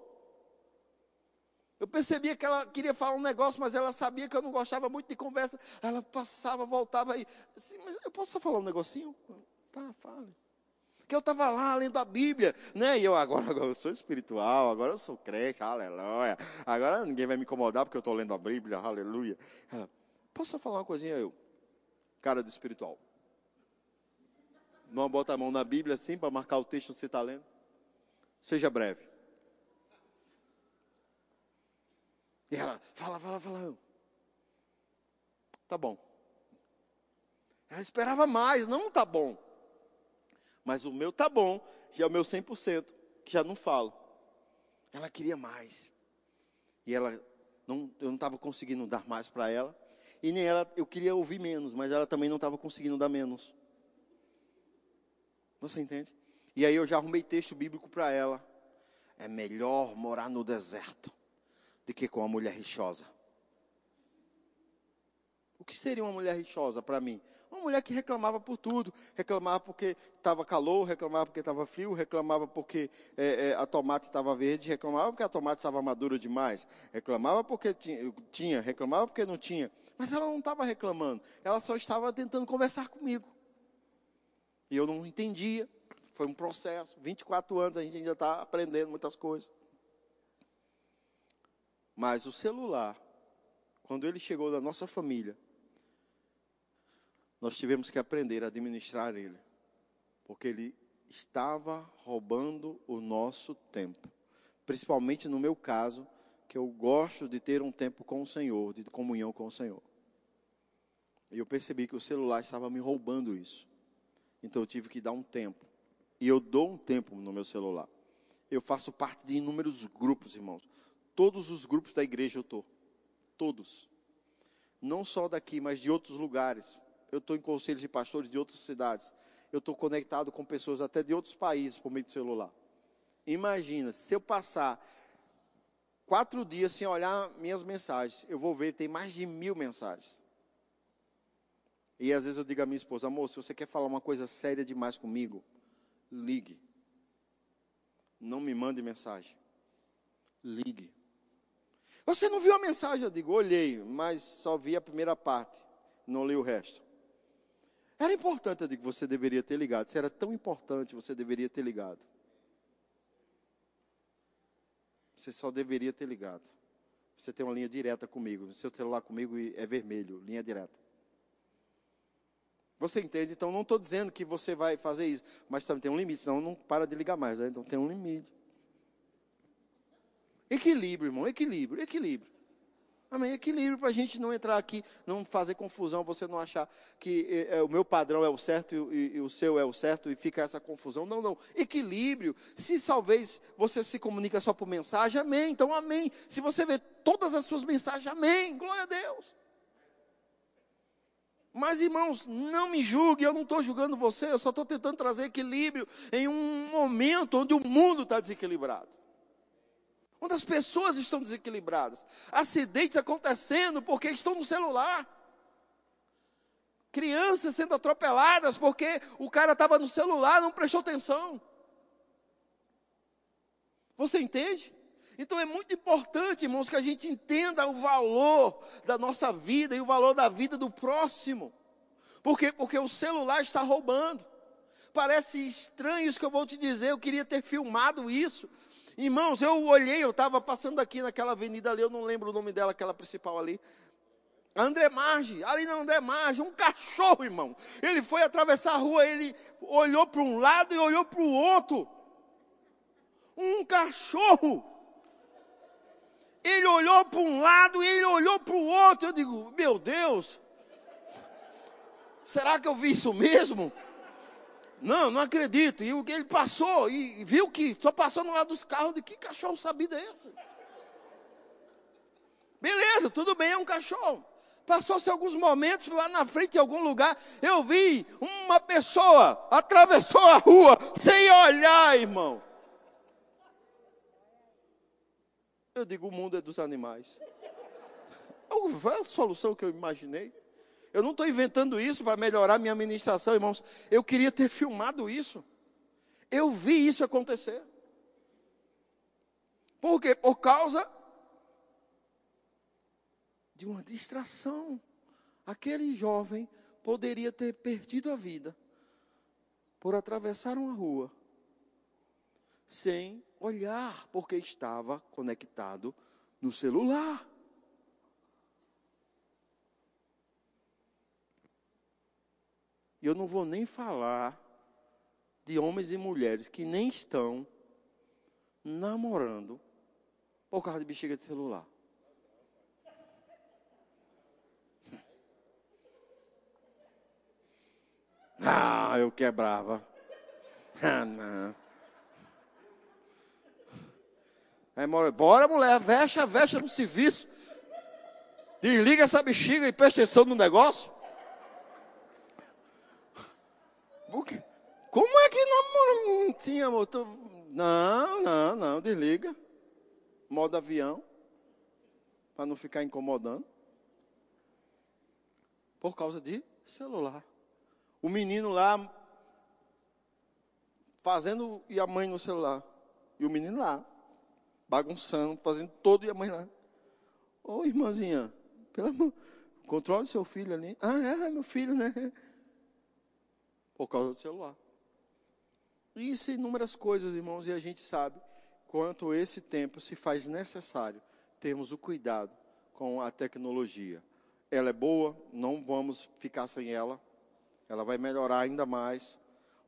[SPEAKER 1] Eu percebia que ela queria falar um negócio, mas ela sabia que eu não gostava muito de conversa. Ela passava, voltava aí. Assim, mas eu posso só falar um negocinho? Tá, fale que eu estava lá lendo a Bíblia, né? E eu agora, agora eu sou espiritual, agora eu sou crente, aleluia. Agora ninguém vai me incomodar porque eu estou lendo a Bíblia, aleluia. Ela, posso falar uma coisinha eu? Cara de espiritual. Não bota a mão na Bíblia assim para marcar o texto que você está lendo. Seja breve. E ela, fala, fala, fala. Tá bom. Ela esperava mais, não tá bom. Mas o meu tá bom, já é o meu 100%, que já não falo. Ela queria mais. E ela não, eu não estava conseguindo dar mais para ela. E nem ela, eu queria ouvir menos, mas ela também não estava conseguindo dar menos. Você entende? E aí eu já arrumei texto bíblico para ela. É melhor morar no deserto do que com uma mulher rixosa. O que seria uma mulher rixosa para mim? Uma mulher que reclamava por tudo. Reclamava porque estava calor, reclamava porque estava frio, reclamava porque é, é, a tomate estava verde, reclamava porque a tomate estava madura demais. Reclamava porque tinha, reclamava porque não tinha. Mas ela não estava reclamando. Ela só estava tentando conversar comigo. E eu não entendia. Foi um processo. 24 anos, a gente ainda está aprendendo muitas coisas. Mas o celular, quando ele chegou na nossa família, nós tivemos que aprender a administrar ele, porque ele estava roubando o nosso tempo. Principalmente no meu caso, que eu gosto de ter um tempo com o Senhor, de comunhão com o Senhor. E eu percebi que o celular estava me roubando isso. Então eu tive que dar um tempo. E eu dou um tempo no meu celular. Eu faço parte de inúmeros grupos, irmãos. Todos os grupos da igreja eu estou. Todos. Não só daqui, mas de outros lugares eu estou em conselhos de pastores de outras cidades, eu estou conectado com pessoas até de outros países por meio do celular. Imagina, se eu passar quatro dias sem olhar minhas mensagens, eu vou ver, tem mais de mil mensagens. E às vezes eu digo à minha esposa, amor, se você quer falar uma coisa séria demais comigo, ligue. Não me mande mensagem. Ligue. Você não viu a mensagem? Eu digo, olhei, mas só vi a primeira parte, não li o resto. Era importante, eu digo, você deveria ter ligado. Se era tão importante, você deveria ter ligado. Você só deveria ter ligado. Você tem uma linha direta comigo. Seu celular comigo é vermelho, linha direta. Você entende? Então não estou dizendo que você vai fazer isso, mas também tem um limite, senão não para de ligar mais. Né? Então tem um limite. Equilíbrio, irmão, equilíbrio, equilíbrio. Amém? Equilíbrio para a gente não entrar aqui, não fazer confusão, você não achar que é, o meu padrão é o certo e, e, o seu é o certo e fica essa confusão. Não, não. Equilíbrio. Se talvez você se comunica só por mensagem, amém. Então, amém. Se você vê todas as suas mensagens, amém. Glória a Deus. Mas, irmãos, não me julgue, eu não estou julgando você, eu só estou tentando trazer equilíbrio em um momento onde o mundo está desequilibrado onde as pessoas estão desequilibradas, acidentes acontecendo porque estão no celular, crianças sendo atropeladas porque o cara estava no celular, não prestou atenção. Você entende? Então é muito importante, irmãos, que a gente entenda o valor da nossa vida e o valor da vida do próximo. Por quê? Porque o celular está roubando. Parece estranho isso que eu vou te dizer, eu queria ter filmado isso, Irmãos, eu olhei, eu estava passando aqui naquela avenida ali, eu não lembro o nome dela, aquela principal ali. André Marge, ali na André Marge, um cachorro, irmão. Ele foi atravessar a rua, ele olhou para um lado e olhou para o outro. Um cachorro. Ele olhou para um lado e ele olhou para o outro. Eu digo, meu Deus, será que eu vi isso mesmo? Não, não acredito. E ele passou e viu que só passou no lado dos carros. De que cachorro sabido é esse? Beleza, tudo bem, é um cachorro. Passou-se alguns momentos lá na frente, em algum lugar, eu vi uma pessoa atravessou a rua sem olhar, irmão. Eu digo, o mundo é dos animais. Foi a solução que eu imaginei. Eu não estou inventando isso para melhorar minha administração, irmãos. Eu queria ter filmado isso. Eu vi isso acontecer. Por quê? Por causa de uma distração. Aquele jovem poderia ter perdido a vida por atravessar uma rua sem olhar, porque estava conectado no celular. E eu não vou nem falar de homens e mulheres que nem estão namorando por causa de bexiga de celular. Ah, eu quebrava. Ah, não. Aí, bora, mulher, vexa, vexa no serviço. Desliga essa bexiga e presta atenção no negócio. Como é que não, não tinha motor? Não, não, não, desliga. Modo avião. Para não ficar incomodando. Por causa de celular. O menino lá fazendo e a mãe no celular. E o menino lá, bagunçando, fazendo todo e a mãe lá. Ô oh, irmãzinha, pelo amor, controle seu filho ali. Ah, é, é meu filho, né? Por causa do celular. Isso e inúmeras coisas, irmãos, e a gente sabe quanto esse tempo se faz necessário termos o cuidado com a tecnologia. Ela é boa, não vamos ficar sem ela. Ela vai melhorar ainda mais.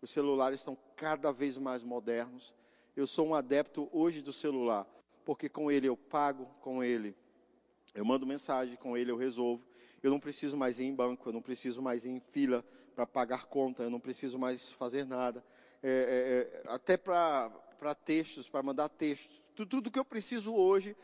[SPEAKER 1] Os celulares estão cada vez mais modernos. Eu sou um adepto hoje do celular, porque com ele eu pago, com ele eu mando mensagem, com ele eu resolvo. Eu não preciso mais ir em banco, eu não preciso mais ir em fila para pagar conta, eu não preciso mais fazer nada. É, é, é até para textos, para mandar textos. Tudo, tudo que eu preciso hoje,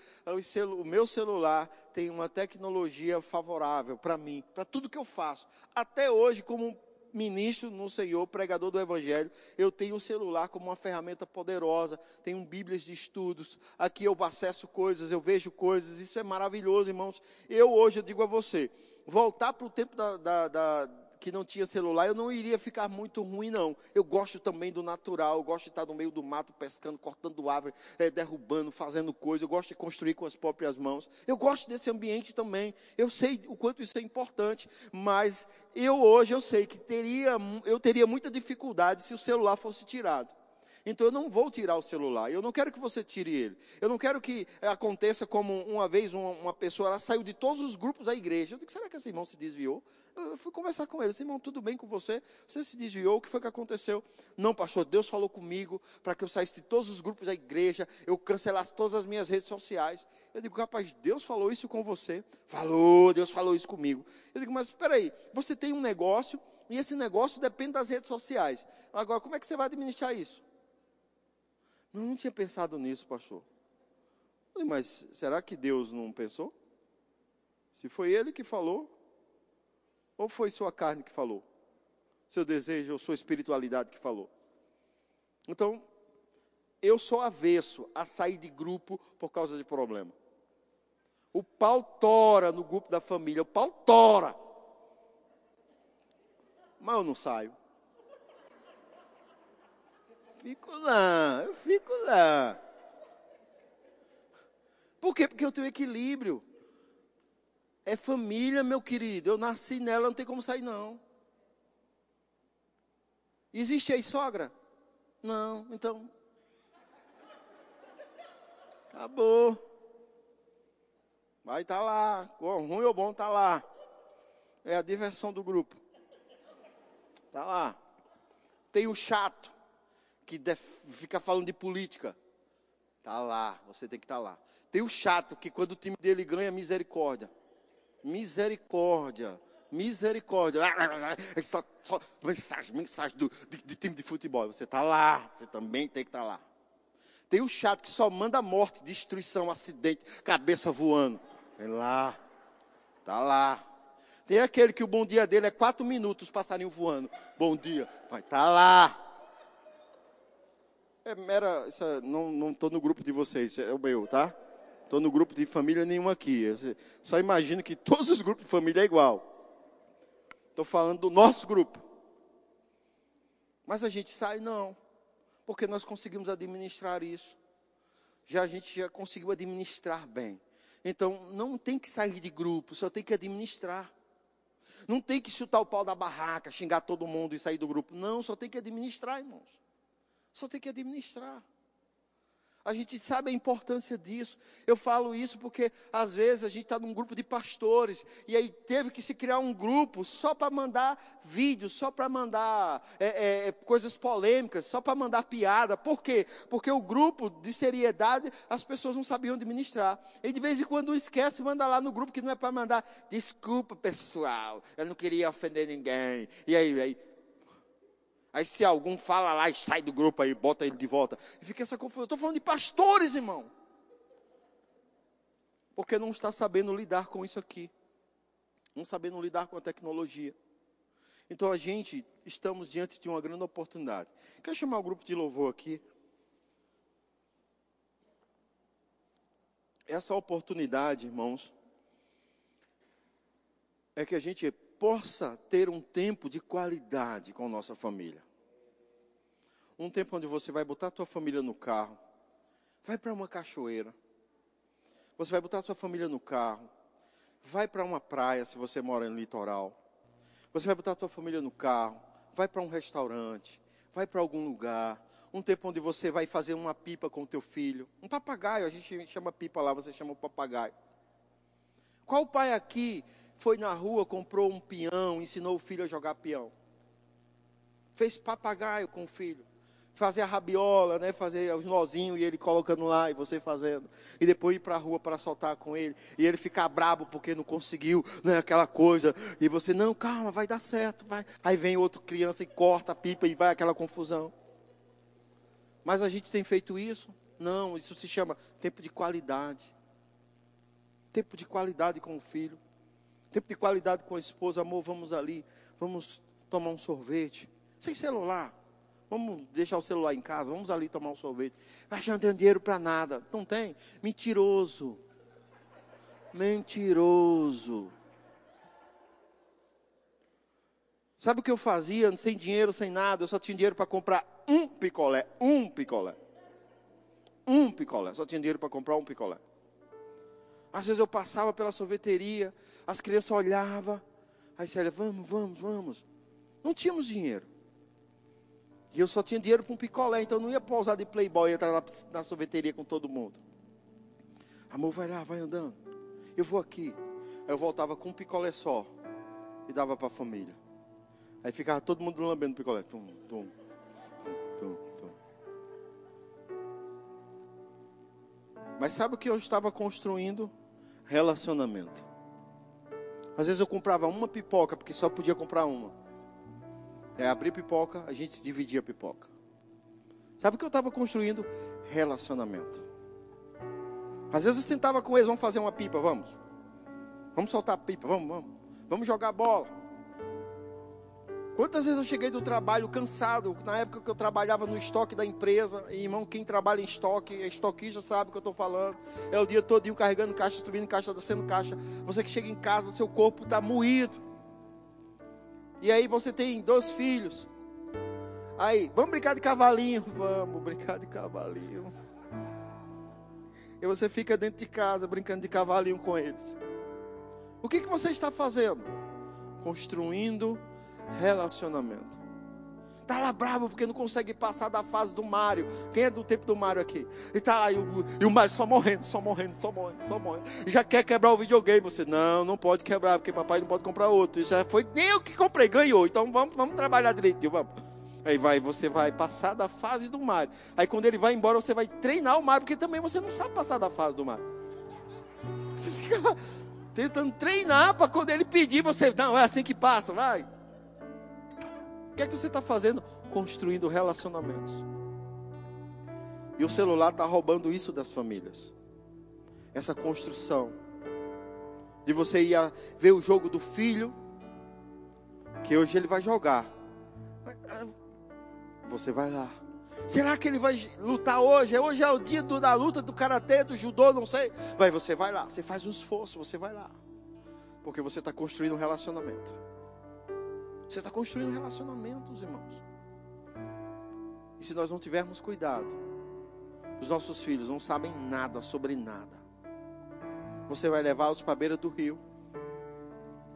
[SPEAKER 1] o meu celular tem uma tecnologia favorável para mim, para tudo que eu faço. Até hoje, como ministro no Senhor, pregador do Evangelho, eu tenho o celular como uma ferramenta poderosa, tenho bíblias de estudos, aqui eu acesso coisas, eu vejo coisas, isso é maravilhoso, irmãos. Eu hoje, eu digo a você, voltar para o tempo da, da, da que não tinha celular, eu não iria ficar muito ruim, não. Eu gosto também do natural, eu gosto de estar no meio do mato, pescando, cortando árvore, é, derrubando, fazendo coisa. Eu gosto de construir com as próprias mãos. Eu gosto desse ambiente também. Eu sei o quanto isso é importante, mas eu hoje eu sei que teria, eu teria muita dificuldade se o celular fosse tirado. Então eu não vou tirar o celular. Eu não quero que você tire ele. Eu não quero que aconteça como uma vez uma, uma pessoa, ela saiu de todos os grupos da igreja. Eu digo, será que esse irmão se desviou? Eu fui conversar com ele, irmão, tudo bem com você? Você se desviou? O que foi que aconteceu? Não, pastor, Deus falou comigo para que eu saísse de todos os grupos da igreja, eu cancelasse todas as minhas redes sociais. Eu digo, rapaz, Deus falou isso com você? Falou, Deus falou isso comigo. Eu digo, mas espera aí, você tem um negócio e esse negócio depende das redes sociais. Agora, como é que você vai administrar isso? Não, não tinha pensado nisso, pastor. Mas será que Deus não pensou? Se foi Ele que falou, ou foi sua carne que falou? Seu desejo ou sua espiritualidade que falou? Então, eu sou avesso a sair de grupo por causa de problema. O pau tora no grupo da família, o pau tora. Mas eu não saio. Fico lá, eu fico lá. Por quê? Porque eu tenho equilíbrio. É família, meu querido. Eu nasci nela, não tem como sair, não. Existe aí sogra? Não, então. Acabou. Vai estar tá lá. Ruim ou bom, está lá. É a diversão do grupo. Está lá. Tem o chato que fica falando de política. Tá lá, você tem que estar tá lá. Tem o chato que quando o time dele ganha, misericórdia. Misericórdia. Misericórdia. *laughs* É só, só mensagem, mensagem do, de, de, time de futebol. Você está lá, você também tem que estar tá lá. Tem o chato que só manda morte, destruição, acidente, cabeça voando. Tem lá. Tá lá. Tem aquele que o bom dia dele é quatro minutos, passarinho voando. Bom dia. Vai tá lá. É mera. Não estou no grupo de vocês, é o meu, tá? Estou no grupo de família nenhum aqui. Eu só imagino que todos os grupos de família é igual. Estou falando do nosso grupo. Mas a gente sai, não. Porque nós conseguimos administrar isso. Já a gente já conseguiu administrar bem. Então, não tem que sair de grupo, só tem que administrar. Não tem que chutar o pau da barraca, xingar todo mundo e sair do grupo. Não, só tem que administrar, irmãos. Só tem que administrar. A gente sabe a importância disso. Eu falo isso porque às vezes a gente está num grupo de pastores e aí teve que se criar um grupo só para mandar vídeos, só para mandar é, é, coisas polêmicas, só para mandar piada. Por quê? Porque o grupo de seriedade as pessoas não sabiam administrar. E de vez em quando esquece, manda lá no grupo que não é para mandar. Desculpa, pessoal, eu não queria ofender ninguém. E aí, aí Aí se algum fala lá e sai do grupo aí, bota ele de volta. E fica essa confusão. Eu estou falando de pastores, irmão. Porque não está sabendo lidar com isso aqui. Não sabendo lidar com a tecnologia. Então a gente estamos diante de uma grande oportunidade. Quero chamar o grupo de louvor aqui. Essa oportunidade, irmãos, é que a gente possa ter um tempo de qualidade com nossa família. Um tempo onde você vai botar a família no carro, vai para uma cachoeira, você vai botar a sua família no carro, vai para uma praia se você mora no litoral, você vai botar a família no carro, vai para um restaurante, vai para algum lugar, um tempo onde você vai fazer uma pipa com o teu filho, um papagaio, a gente chama pipa lá, você chama o papagaio. Qual pai aqui foi na rua, comprou um peão, ensinou o filho a jogar peão? Fez papagaio com o filho fazer a rabiola, né, fazer os nozinhos e ele colocando lá e você fazendo. E depois ir para a rua para soltar com ele. E ele ficar brabo porque não conseguiu, né, aquela coisa. E você, não, calma, vai dar certo, vai. Aí vem outra criança e corta a pipa e vai aquela confusão. Mas a gente tem feito isso? Não, isso se chama tempo de qualidade. Tempo de qualidade com o filho. Tempo de qualidade com a esposa. Amor, vamos ali, vamos tomar um sorvete. Sem celular. Vamos deixar o celular em casa, vamos ali tomar um sorvete. Mas não tem dinheiro para nada. Não tem? Mentiroso. Mentiroso. Sabe o que eu fazia sem dinheiro, sem nada? Eu só tinha dinheiro para comprar um picolé. Um picolé. Um picolé. Só tinha dinheiro para comprar um picolé. Às vezes eu passava pela sorveteria, as crianças olhavam. Aí Célia, vamos, vamos, vamos. Não tínhamos dinheiro. E eu só tinha dinheiro para um picolé, então eu não ia pousar de playboy e entrar na, na sorveteria com todo mundo. Amor, vai lá, vai andando. Eu vou aqui. Aí eu voltava com um picolé só e dava para a família. Aí ficava todo mundo lambendo o picolé. Tum, tum, tum, tum, Mas sabe o que eu estava construindo? Relacionamento. Às vezes eu comprava uma pipoca, porque só podia comprar uma. É abrir pipoca, a gente dividia a pipoca. Sabe o que eu estava construindo? Relacionamento. Às vezes eu sentava com eles, vamos fazer uma pipa, vamos. Vamos soltar a pipa, vamos, vamos. Vamos jogar bola. Quantas vezes eu cheguei do trabalho cansado, na época que eu trabalhava no estoque da empresa, e irmão, quem trabalha em estoque, é estoquista sabe o que eu estou falando. É o dia todo carregando caixa, subindo caixa, descendo caixa. Você que chega em casa, seu corpo está moído. E aí você tem dois filhos. Aí, vamos brincar de cavalinho? *laughs* Vamos brincar de cavalinho. E você fica dentro de casa brincando de cavalinho com eles. O que, que você está fazendo? Construindo relacionamento. Está lá bravo porque não consegue passar da fase do Mário. Quem é do tempo do Mário aqui? E está lá, e o, e o Mário só morrendo, só morrendo, só morrendo, só morrendo. E já quer quebrar o videogame. Você, não, não pode quebrar, porque papai não pode comprar outro. Já foi nem eu que comprei, ganhou. Então vamos, vamos trabalhar direitinho, vamos. Aí vai, você vai passar da fase do Mário. Aí quando ele vai embora, você vai treinar o Mário, porque também você não sabe passar da fase do Mário. Você fica lá tentando treinar para quando ele pedir, você, não, é assim que passa, vai. Que é que você está fazendo? Construindo relacionamentos. E o celular está roubando isso das famílias. Essa construção. De você ir ver o jogo do filho, que hoje ele vai jogar. Você vai lá. Será que ele vai lutar hoje? Hoje é o dia do, da luta do karatê, do judô, não sei. Vai, você vai lá. Você faz um esforço, você vai lá. Porque você está construindo um relacionamento. Você está construindo relacionamentos, irmãos. E se nós não tivermos cuidado, os nossos filhos não sabem nada sobre nada. Você vai levá-los para a beira do rio.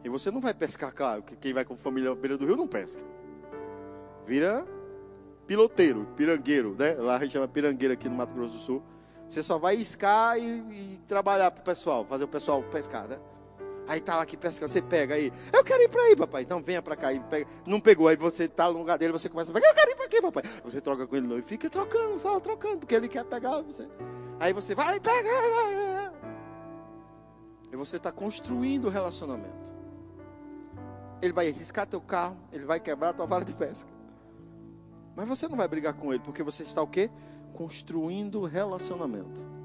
[SPEAKER 1] E você não vai pescar, claro, que quem vai com família à beira do rio não pesca. Vira piloteiro, pirangueiro, né? Lá a gente chama pirangueiro aqui no Mato Grosso do Sul. Você só vai iscar e, e trabalhar para o pessoal, fazer o pessoal pescar, né? Aí tá lá aqui pescando, você pega aí. Eu quero ir para aí, papai. Então venha para cá. E pega. Não pegou, aí você tá no lugar dele, você começa a pegar. Eu quero ir para aqui, papai. Você troca com ele não, e fica trocando, só trocando, porque ele quer pegar você. Aí você vai, pega. E você está construindo o relacionamento. Ele vai riscar teu carro, ele vai quebrar tua vara de pesca. Mas você não vai brigar com ele, porque você está o quê? Construindo relacionamento.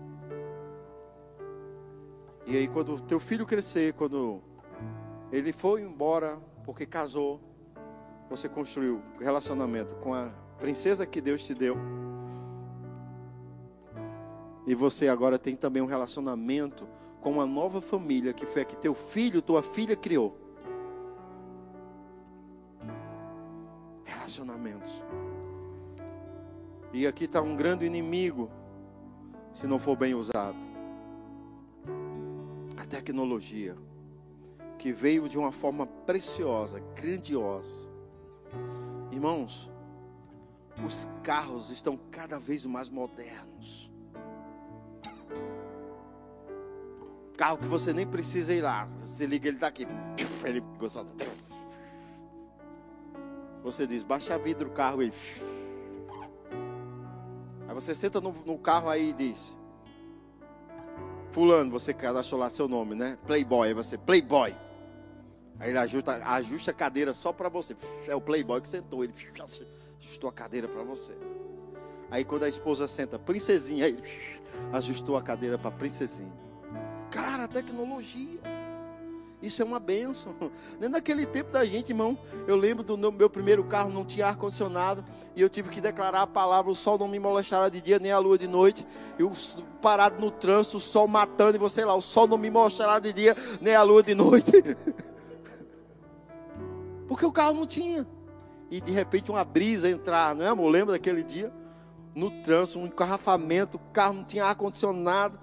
[SPEAKER 1] E aí, quando teu filho crescer, quando ele foi embora porque casou, você construiu relacionamento com a princesa que Deus te deu. E você agora tem também um relacionamento com uma nova família que foi a que teu filho, tua filha criou. Relacionamentos. E aqui está um grande inimigo se não for bem usado. A tecnologia, que veio de uma forma preciosa, grandiosa. Irmãos, os carros estão cada vez mais modernos. Carro que você nem precisa ir lá. Você liga, ele está aqui. Ele Você diz, baixa vidro do carro. Ele. Aí você senta no, no carro aí e diz: Fulano, você cadastrou lá seu nome, né? Playboy. Aí você, Playboy. Aí ele ajusta, ajusta a cadeira só para você. É o Playboy que sentou. Ele ajustou a cadeira para você. Aí quando a esposa senta, princesinha, aí ajustou a cadeira para princesinha. Cara, tecnologia. Isso é uma benção. *laughs* Nem naquele tempo da gente, irmão. Eu lembro do meu primeiro carro, não tinha ar-condicionado. E eu tive que declarar a palavra: o sol não me molestará de dia, nem a lua de noite. Eu parado no trânsito, o sol matando, e você lá, o sol não me mostrará de dia, nem a lua de noite. *laughs* Porque o carro não tinha. E de repente uma brisa entrar, não é, amor? Lembra daquele dia? No trânsito, um encarrafamento, o carro não tinha ar-condicionado.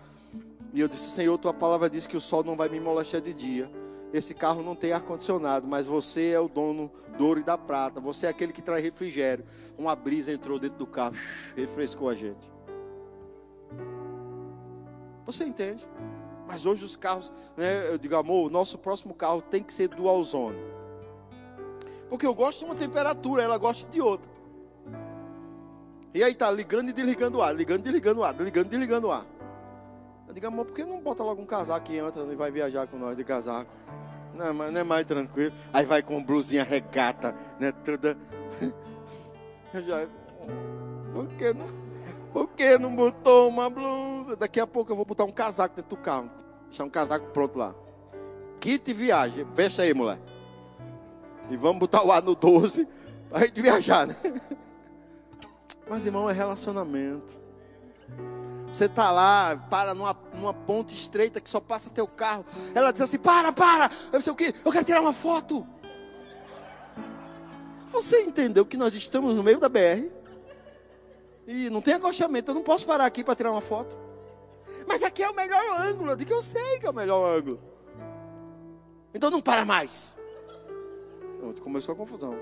[SPEAKER 1] E eu disse: Senhor, tua palavra diz que o sol não vai me molestar de dia esse carro não tem ar-condicionado, mas você é o dono do ouro e da prata. Você é aquele que traz refrigério. Uma brisa entrou dentro do carro, refrescou a gente. Você entende? Mas hoje os carros, né, eu digo, amor, o nosso próximo carro tem que ser dual zone. Porque eu gosto de uma temperatura, ela gosta de outra. E aí tá ligando e desligando o ar, ligando e desligando o ar, ligando e desligando o ar. Eu digo, amor, por que não bota logo um casaco que entra e vai viajar com nós de casaco? Não, é mas não é mais tranquilo. Aí vai com blusinha regata, né? Toda. *laughs* Eu já. Por que não? Por que não botou uma blusa? Daqui a pouco eu vou botar um casaco dentro do carro. Deixar um casaco pronto lá. Kit viagem. Fecha aí, mulher. E vamos botar o ar no 12 para a gente viajar, né? *laughs* Mas, irmão, é relacionamento. Você está lá, para numa, numa ponte estreita que só passa teu carro. Ela diz assim: para, para. Eu sei o que? Eu quero tirar uma foto. Você entendeu que nós estamos no meio da BR? E não tem acostamento, eu não posso parar aqui para tirar uma foto. Mas aqui é o melhor ângulo. Eu digo, eu sei que é o melhor ângulo. Então não para mais. Começou a confusão.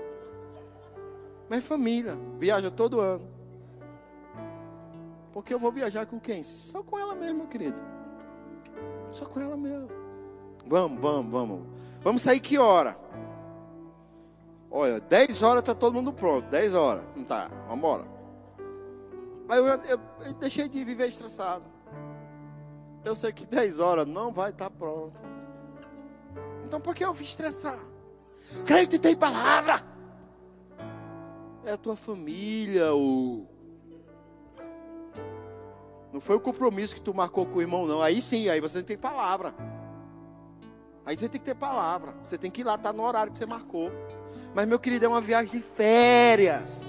[SPEAKER 1] Mas família, viaja todo ano. Porque eu vou viajar com quem? Só com ela mesmo, meu querido. Só com ela mesmo. Vamos, vamos, vamos. Vamos sair que hora? Olha, 10 horas tá todo mundo pronto. 10 horas. Não tá? Vamos embora. Aí eu, eu, eu, deixei de viver estressado. Eu sei que 10 horas não vai estar tá pronto. Então por que eu fiz estressar? Creio que tem palavra. É a tua família, o. Não foi o compromisso que tu marcou com o irmão, não. Aí sim, aí você tem palavra. Aí você tem que ter palavra. Você tem que ir lá, tá no horário que você marcou. Mas, meu querido, é uma viagem de férias.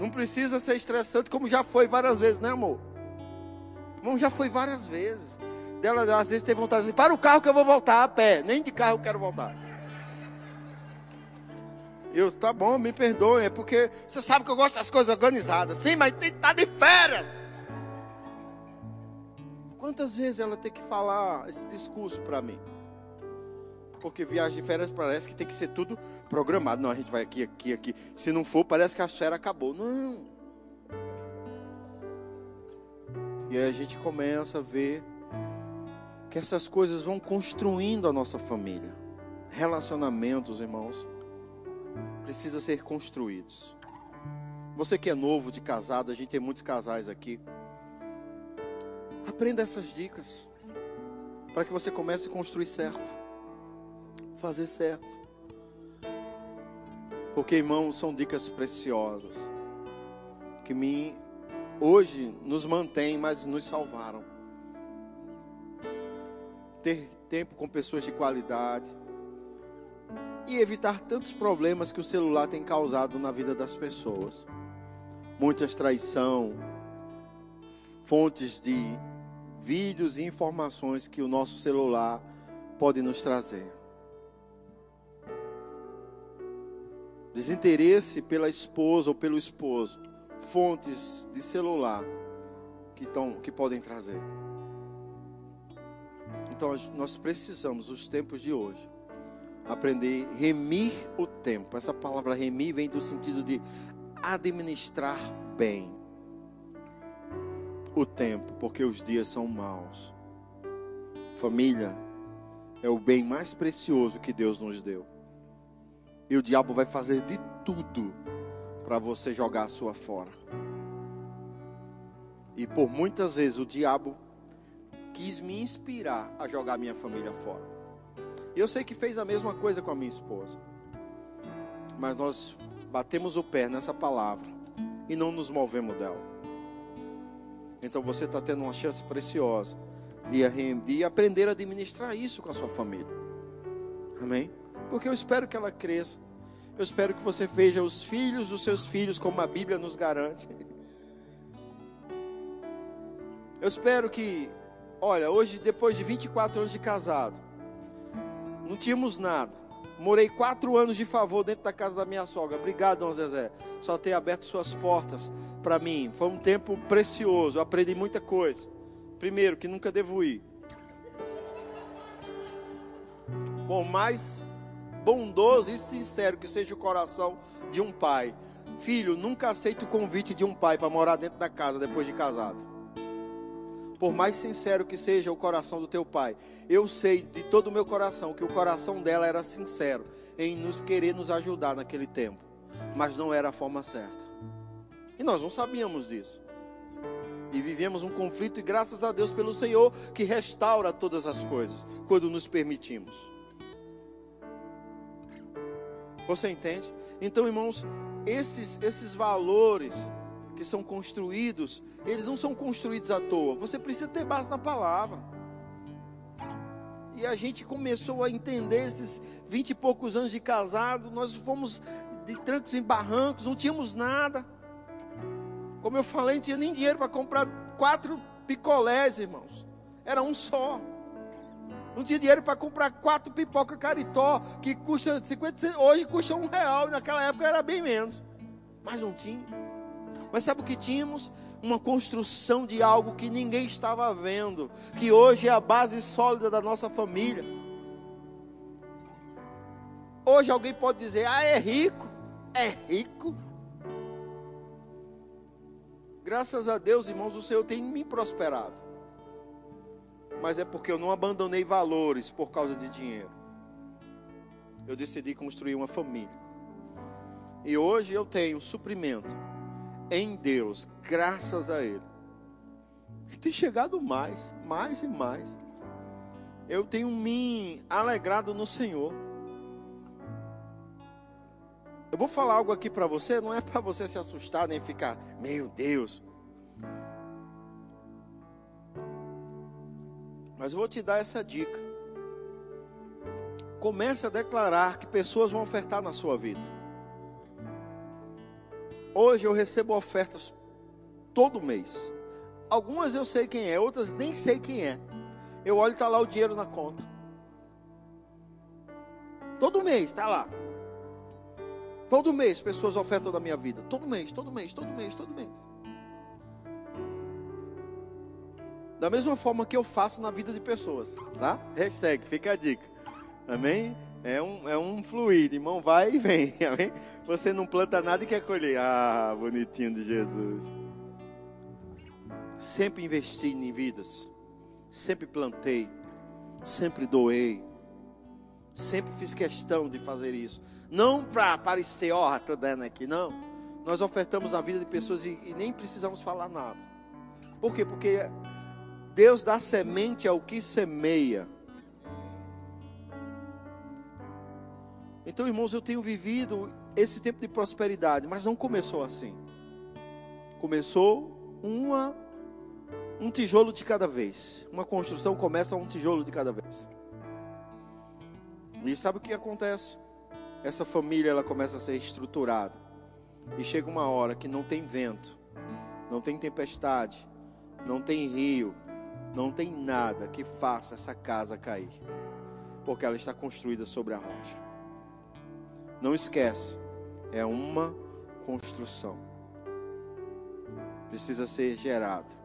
[SPEAKER 1] Não precisa ser estressante, como já foi várias vezes, né, amor? Irmão, já foi várias vezes. Dela, às vezes, tem vontade de dizer, para o carro que eu vou voltar a pé. Nem de carro eu quero voltar. Eu, tá bom, me perdoe. É porque você sabe que eu gosto das coisas organizadas. Sim, mas tem que estar de férias. Quantas vezes ela tem que falar esse discurso para mim? Porque viagem de férias parece que tem que ser tudo programado. Não, a gente vai aqui, aqui, aqui. Se não for, parece que a férias acabou. Não. E aí a gente começa a ver que essas coisas vão construindo a nossa família. Relacionamentos, irmãos, precisa ser construídos. Você que é novo de casado, a gente tem muitos casais aqui. Aprenda essas dicas para que você comece a construir certo, fazer certo. Porque, irmãos, são dicas preciosas que me hoje nos mantêm, mas nos salvaram. Ter tempo com pessoas de qualidade e evitar tantos problemas que o celular tem causado na vida das pessoas. Muitas traição, fontes de vídeos e informações que o nosso celular pode nos trazer. Desinteresse pela esposa ou pelo esposo fontes de celular que, tão, que podem trazer. Então nós precisamos, os tempos de hoje, aprender a remir o tempo. Essa palavra remir vem do sentido de administrar bem o tempo, porque os dias são maus. Família é o bem mais precioso que Deus nos deu. E o diabo vai fazer de tudo para você jogar a sua fora. E por muitas vezes o diabo quis me inspirar a jogar minha família fora. Eu sei que fez a mesma coisa com a minha esposa. Mas nós batemos o pé nessa palavra e não nos movemos dela. Então você está tendo uma chance preciosa de, de aprender a administrar isso com a sua família. Amém? Porque eu espero que ela cresça. Eu espero que você veja os filhos dos seus filhos, como a Bíblia nos garante. *laughs* Eu espero que, olha, hoje, depois de 24 anos de casado, não tínhamos nada. Morei quatro anos de favor dentro da casa da minha sogra. Obrigado, Dom Zezé. Só ter aberto suas portas para mim. Foi um tempo precioso. Eu aprendi muita coisa. Primeiro, que nunca devo ir. Bom, mais bondoso e sincero que seja o coração de um pai. Filho, nunca aceite o convite de um pai para morar dentro da casa depois de casado por mais sincero que seja o coração do teu pai, eu sei de todo o meu coração que o coração dela era sincero em nos querer nos ajudar naquele tempo, mas não era a forma certa. E nós não sabíamos disso. E vivemos um conflito, e graças a Deus pelo Senhor que restaura todas as coisas quando nos permitimos. Você entende? Então, irmãos, esses, esses valores que são construídos, eles não são construídos à toa. Você precisa ter base na palavra. E a gente começou a entender esses vinte e poucos anos de casado, nós fomos de trancos em barrancos, não tínhamos nada. Como eu falei, não tinha nem dinheiro para comprar quatro picolés, irmãos. Era um só. Não tinha dinheiro para comprar quatro pipoca caritó, que custa 50 centavos. Hoje custa um real, naquela época era bem menos. Mas não tinha. Mas sabe o que tínhamos? Uma construção de algo que ninguém estava vendo, que hoje é a base sólida da nossa família. Hoje alguém pode dizer: "Ah, é rico". É rico. Graças a Deus, irmãos, o Senhor tem me prosperado. Mas é porque eu não abandonei valores por causa de dinheiro. Eu decidi construir uma família. E hoje eu tenho suprimento em Deus, graças a Ele. Tem chegado mais, mais e mais. Eu tenho me alegrado no Senhor. Eu vou falar algo aqui para você, não é para você se assustar nem ficar, meu Deus. Mas eu vou te dar essa dica. Comece a declarar que pessoas vão ofertar na sua vida. Hoje eu recebo ofertas todo mês. Algumas eu sei quem é, outras nem sei quem é. Eu olho e está lá o dinheiro na conta. Todo mês está lá. Todo mês pessoas ofertam da minha vida. Todo mês, todo mês, todo mês, todo mês. Da mesma forma que eu faço na vida de pessoas, tá? Hashtag, fica a dica. Amém? É um, é um fluido, irmão, vai e vem. *laughs* Amém? Você não planta nada e quer colher. Ah, bonitinho de Jesus. Sempre investi em vidas. Sempre plantei. Sempre doei. Sempre fiz questão de fazer isso. Não para parecer, ó, oh, estou dando aqui. Não. Nós ofertamos a vida de pessoas e, e nem precisamos falar nada. Por quê? Porque Deus dá semente ao que semeia. Então, irmãos, eu tenho vivido esse tempo de prosperidade, mas não começou assim. Começou uma um tijolo de cada vez. Uma construção começa um tijolo de cada vez. E sabe o que acontece? Essa família ela começa a ser estruturada. E chega uma hora que não tem vento, não tem tempestade, não tem rio, não tem nada que faça essa casa cair. Porque ela está construída sobre a rocha. Não esquece, é uma construção. precisa ser gerado.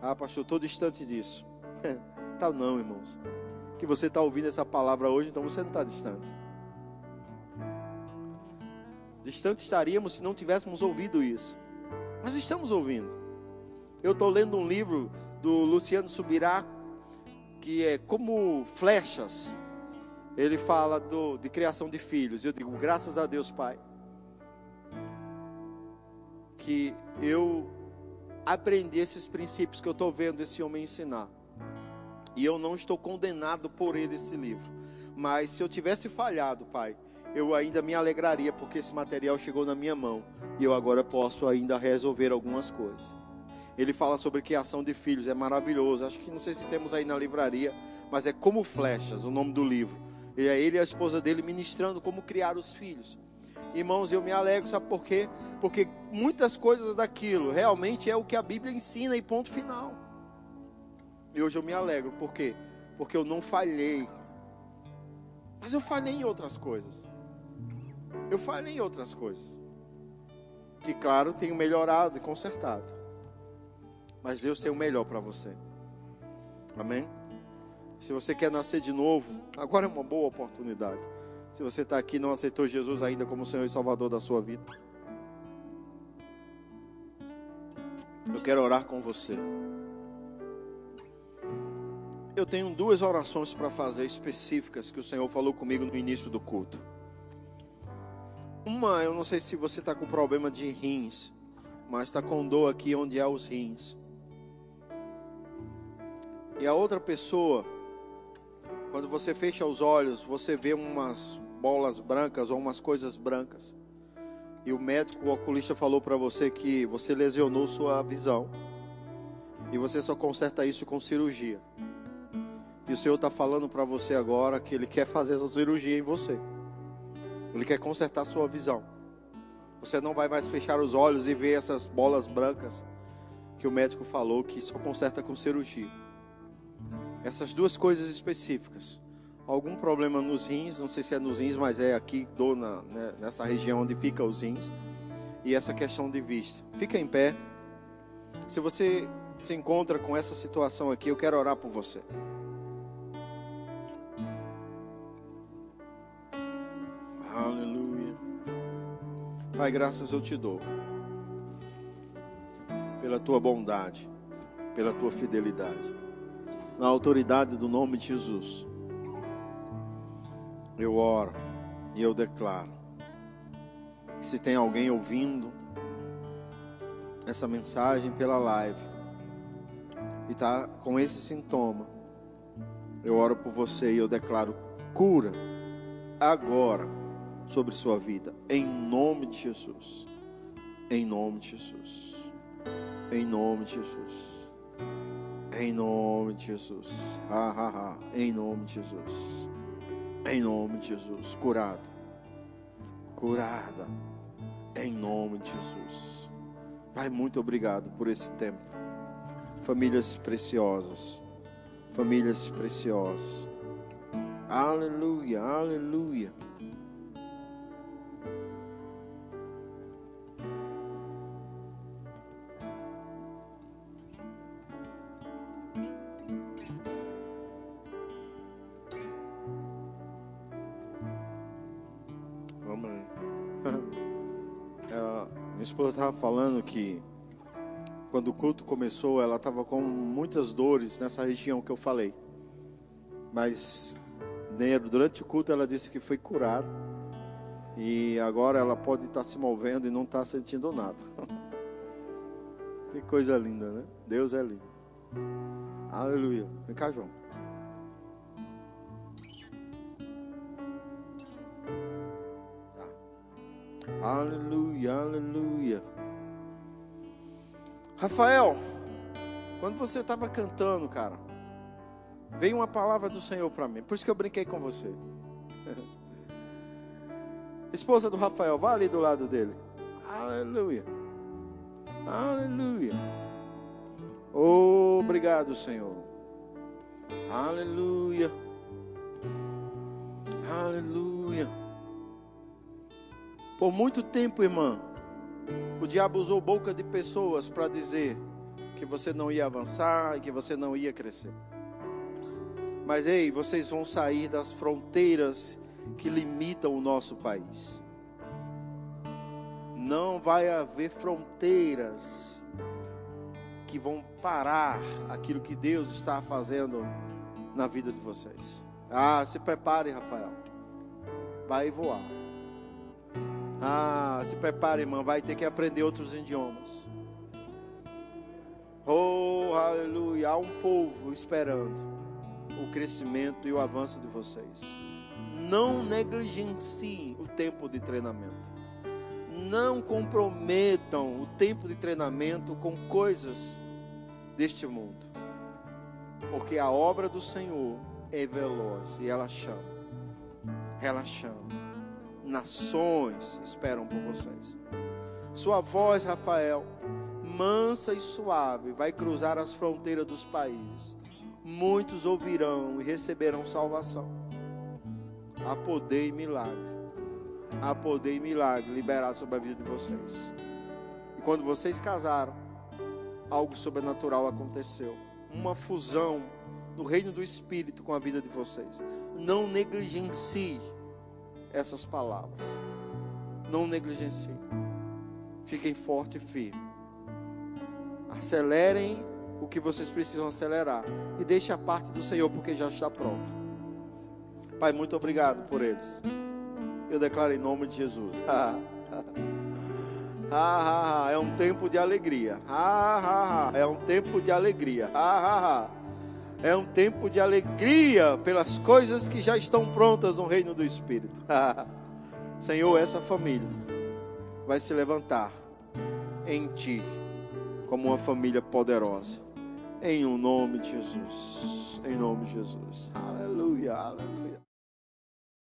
[SPEAKER 1] Ah, pastor, estou distante disso. *laughs* tá não, irmãos. Que você está ouvindo essa palavra hoje, então você não está distante. Distante estaríamos se não tivéssemos ouvido isso. Mas estamos ouvindo. Eu estou lendo um livro do Luciano Subirá, que é como flechas. Ele fala do, de criação de filhos. Eu digo, graças a Deus, Pai, que eu aprendi esses princípios que eu estou vendo esse homem ensinar. E eu não estou condenado por ele esse livro. Mas se eu tivesse falhado, Pai, eu ainda me alegraria porque esse material chegou na minha mão e eu agora posso ainda resolver algumas coisas. Ele fala sobre criação de filhos, é maravilhoso. Acho que não sei se temos aí na livraria, mas é como flechas, o nome do livro. E é ele e a esposa dele ministrando como criar os filhos. Irmãos, eu me alegro, sabe por quê? Porque muitas coisas daquilo realmente é o que a Bíblia ensina e ponto final. E hoje eu me alegro, por quê? Porque eu não falhei. Mas eu falhei em outras coisas. Eu falhei em outras coisas. E claro, tenho melhorado e consertado. Mas Deus tem o melhor para você. Amém? Se você quer nascer de novo, agora é uma boa oportunidade. Se você está aqui e não aceitou Jesus ainda como Senhor e Salvador da sua vida, eu quero orar com você. Eu tenho duas orações para fazer específicas que o Senhor falou comigo no início do culto. Uma, eu não sei se você está com problema de rins, mas está com dor aqui onde há os rins. E a outra pessoa, quando você fecha os olhos, você vê umas bolas brancas ou umas coisas brancas. E o médico, o oculista falou para você que você lesionou sua visão. E você só conserta isso com cirurgia. E o Senhor está falando para você agora que Ele quer fazer essa cirurgia em você. Ele quer consertar sua visão. Você não vai mais fechar os olhos e ver essas bolas brancas que o médico falou que só conserta com cirurgia. Essas duas coisas específicas algum problema nos rins, não sei se é nos rins, mas é aqui, dor na, né, nessa região onde fica os rins, e essa questão de vista. Fica em pé. Se você se encontra com essa situação aqui, eu quero orar por você. Aleluia. Pai, graças eu te dou. Pela tua bondade, pela tua fidelidade. Na autoridade do nome de Jesus eu oro e eu declaro. Que se tem alguém ouvindo essa mensagem pela live e está com esse sintoma, eu oro por você e eu declaro cura agora sobre sua vida, em nome de Jesus. Em nome de Jesus. Em nome de Jesus. Em nome de Jesus. Ha, ha, ha. Em nome de Jesus. Em nome de Jesus. Curado. Curada. Em nome de Jesus. Pai, muito obrigado por esse tempo. Famílias preciosas. Famílias preciosas. Aleluia, aleluia. Esposa estava falando que quando o culto começou, ela estava com muitas dores nessa região que eu falei. Mas durante o culto ela disse que foi curada. E agora ela pode estar se movendo e não está sentindo nada. *laughs* que coisa linda, né? Deus é lindo. Aleluia. Vem cá, João. Aleluia, aleluia. Rafael, quando você estava cantando, cara, veio uma palavra do Senhor para mim. Por isso que eu brinquei com você. *laughs* Esposa do Rafael, vá ali do lado dele. Aleluia. Aleluia. Obrigado, Senhor. Aleluia. Aleluia. Por muito tempo, irmã, o diabo usou boca de pessoas para dizer que você não ia avançar e que você não ia crescer. Mas ei, vocês vão sair das fronteiras que limitam o nosso país. Não vai haver fronteiras que vão parar aquilo que Deus está fazendo na vida de vocês. Ah, se prepare, Rafael. Vai voar. Ah, se prepare, irmã. Vai ter que aprender outros idiomas. Oh, aleluia. Há um povo esperando o crescimento e o avanço de vocês. Não negligenciem o tempo de treinamento. Não comprometam o tempo de treinamento com coisas deste mundo. Porque a obra do Senhor é veloz e ela chama. Ela chama. Nações esperam por vocês. Sua voz, Rafael, mansa e suave, vai cruzar as fronteiras dos países. Muitos ouvirão e receberão salvação. Há poder e milagre. Há poder e milagre liberado sobre a vida de vocês. E quando vocês casaram, algo sobrenatural aconteceu. Uma fusão no reino do Espírito com a vida de vocês. Não negligencie essas palavras. Não negligencie. Fiquem forte e firme. Acelerem o que vocês precisam acelerar. E deixe a parte do Senhor, porque já está pronta. Pai, muito obrigado por eles. Eu declaro em nome de Jesus. *laughs* é um tempo de alegria. é um tempo de alegria. É um tempo de alegria pelas coisas que já estão prontas no reino do Espírito. *laughs* Senhor, essa família vai se levantar em Ti como uma família poderosa. Em o um nome de Jesus. Em nome de Jesus. Aleluia, aleluia.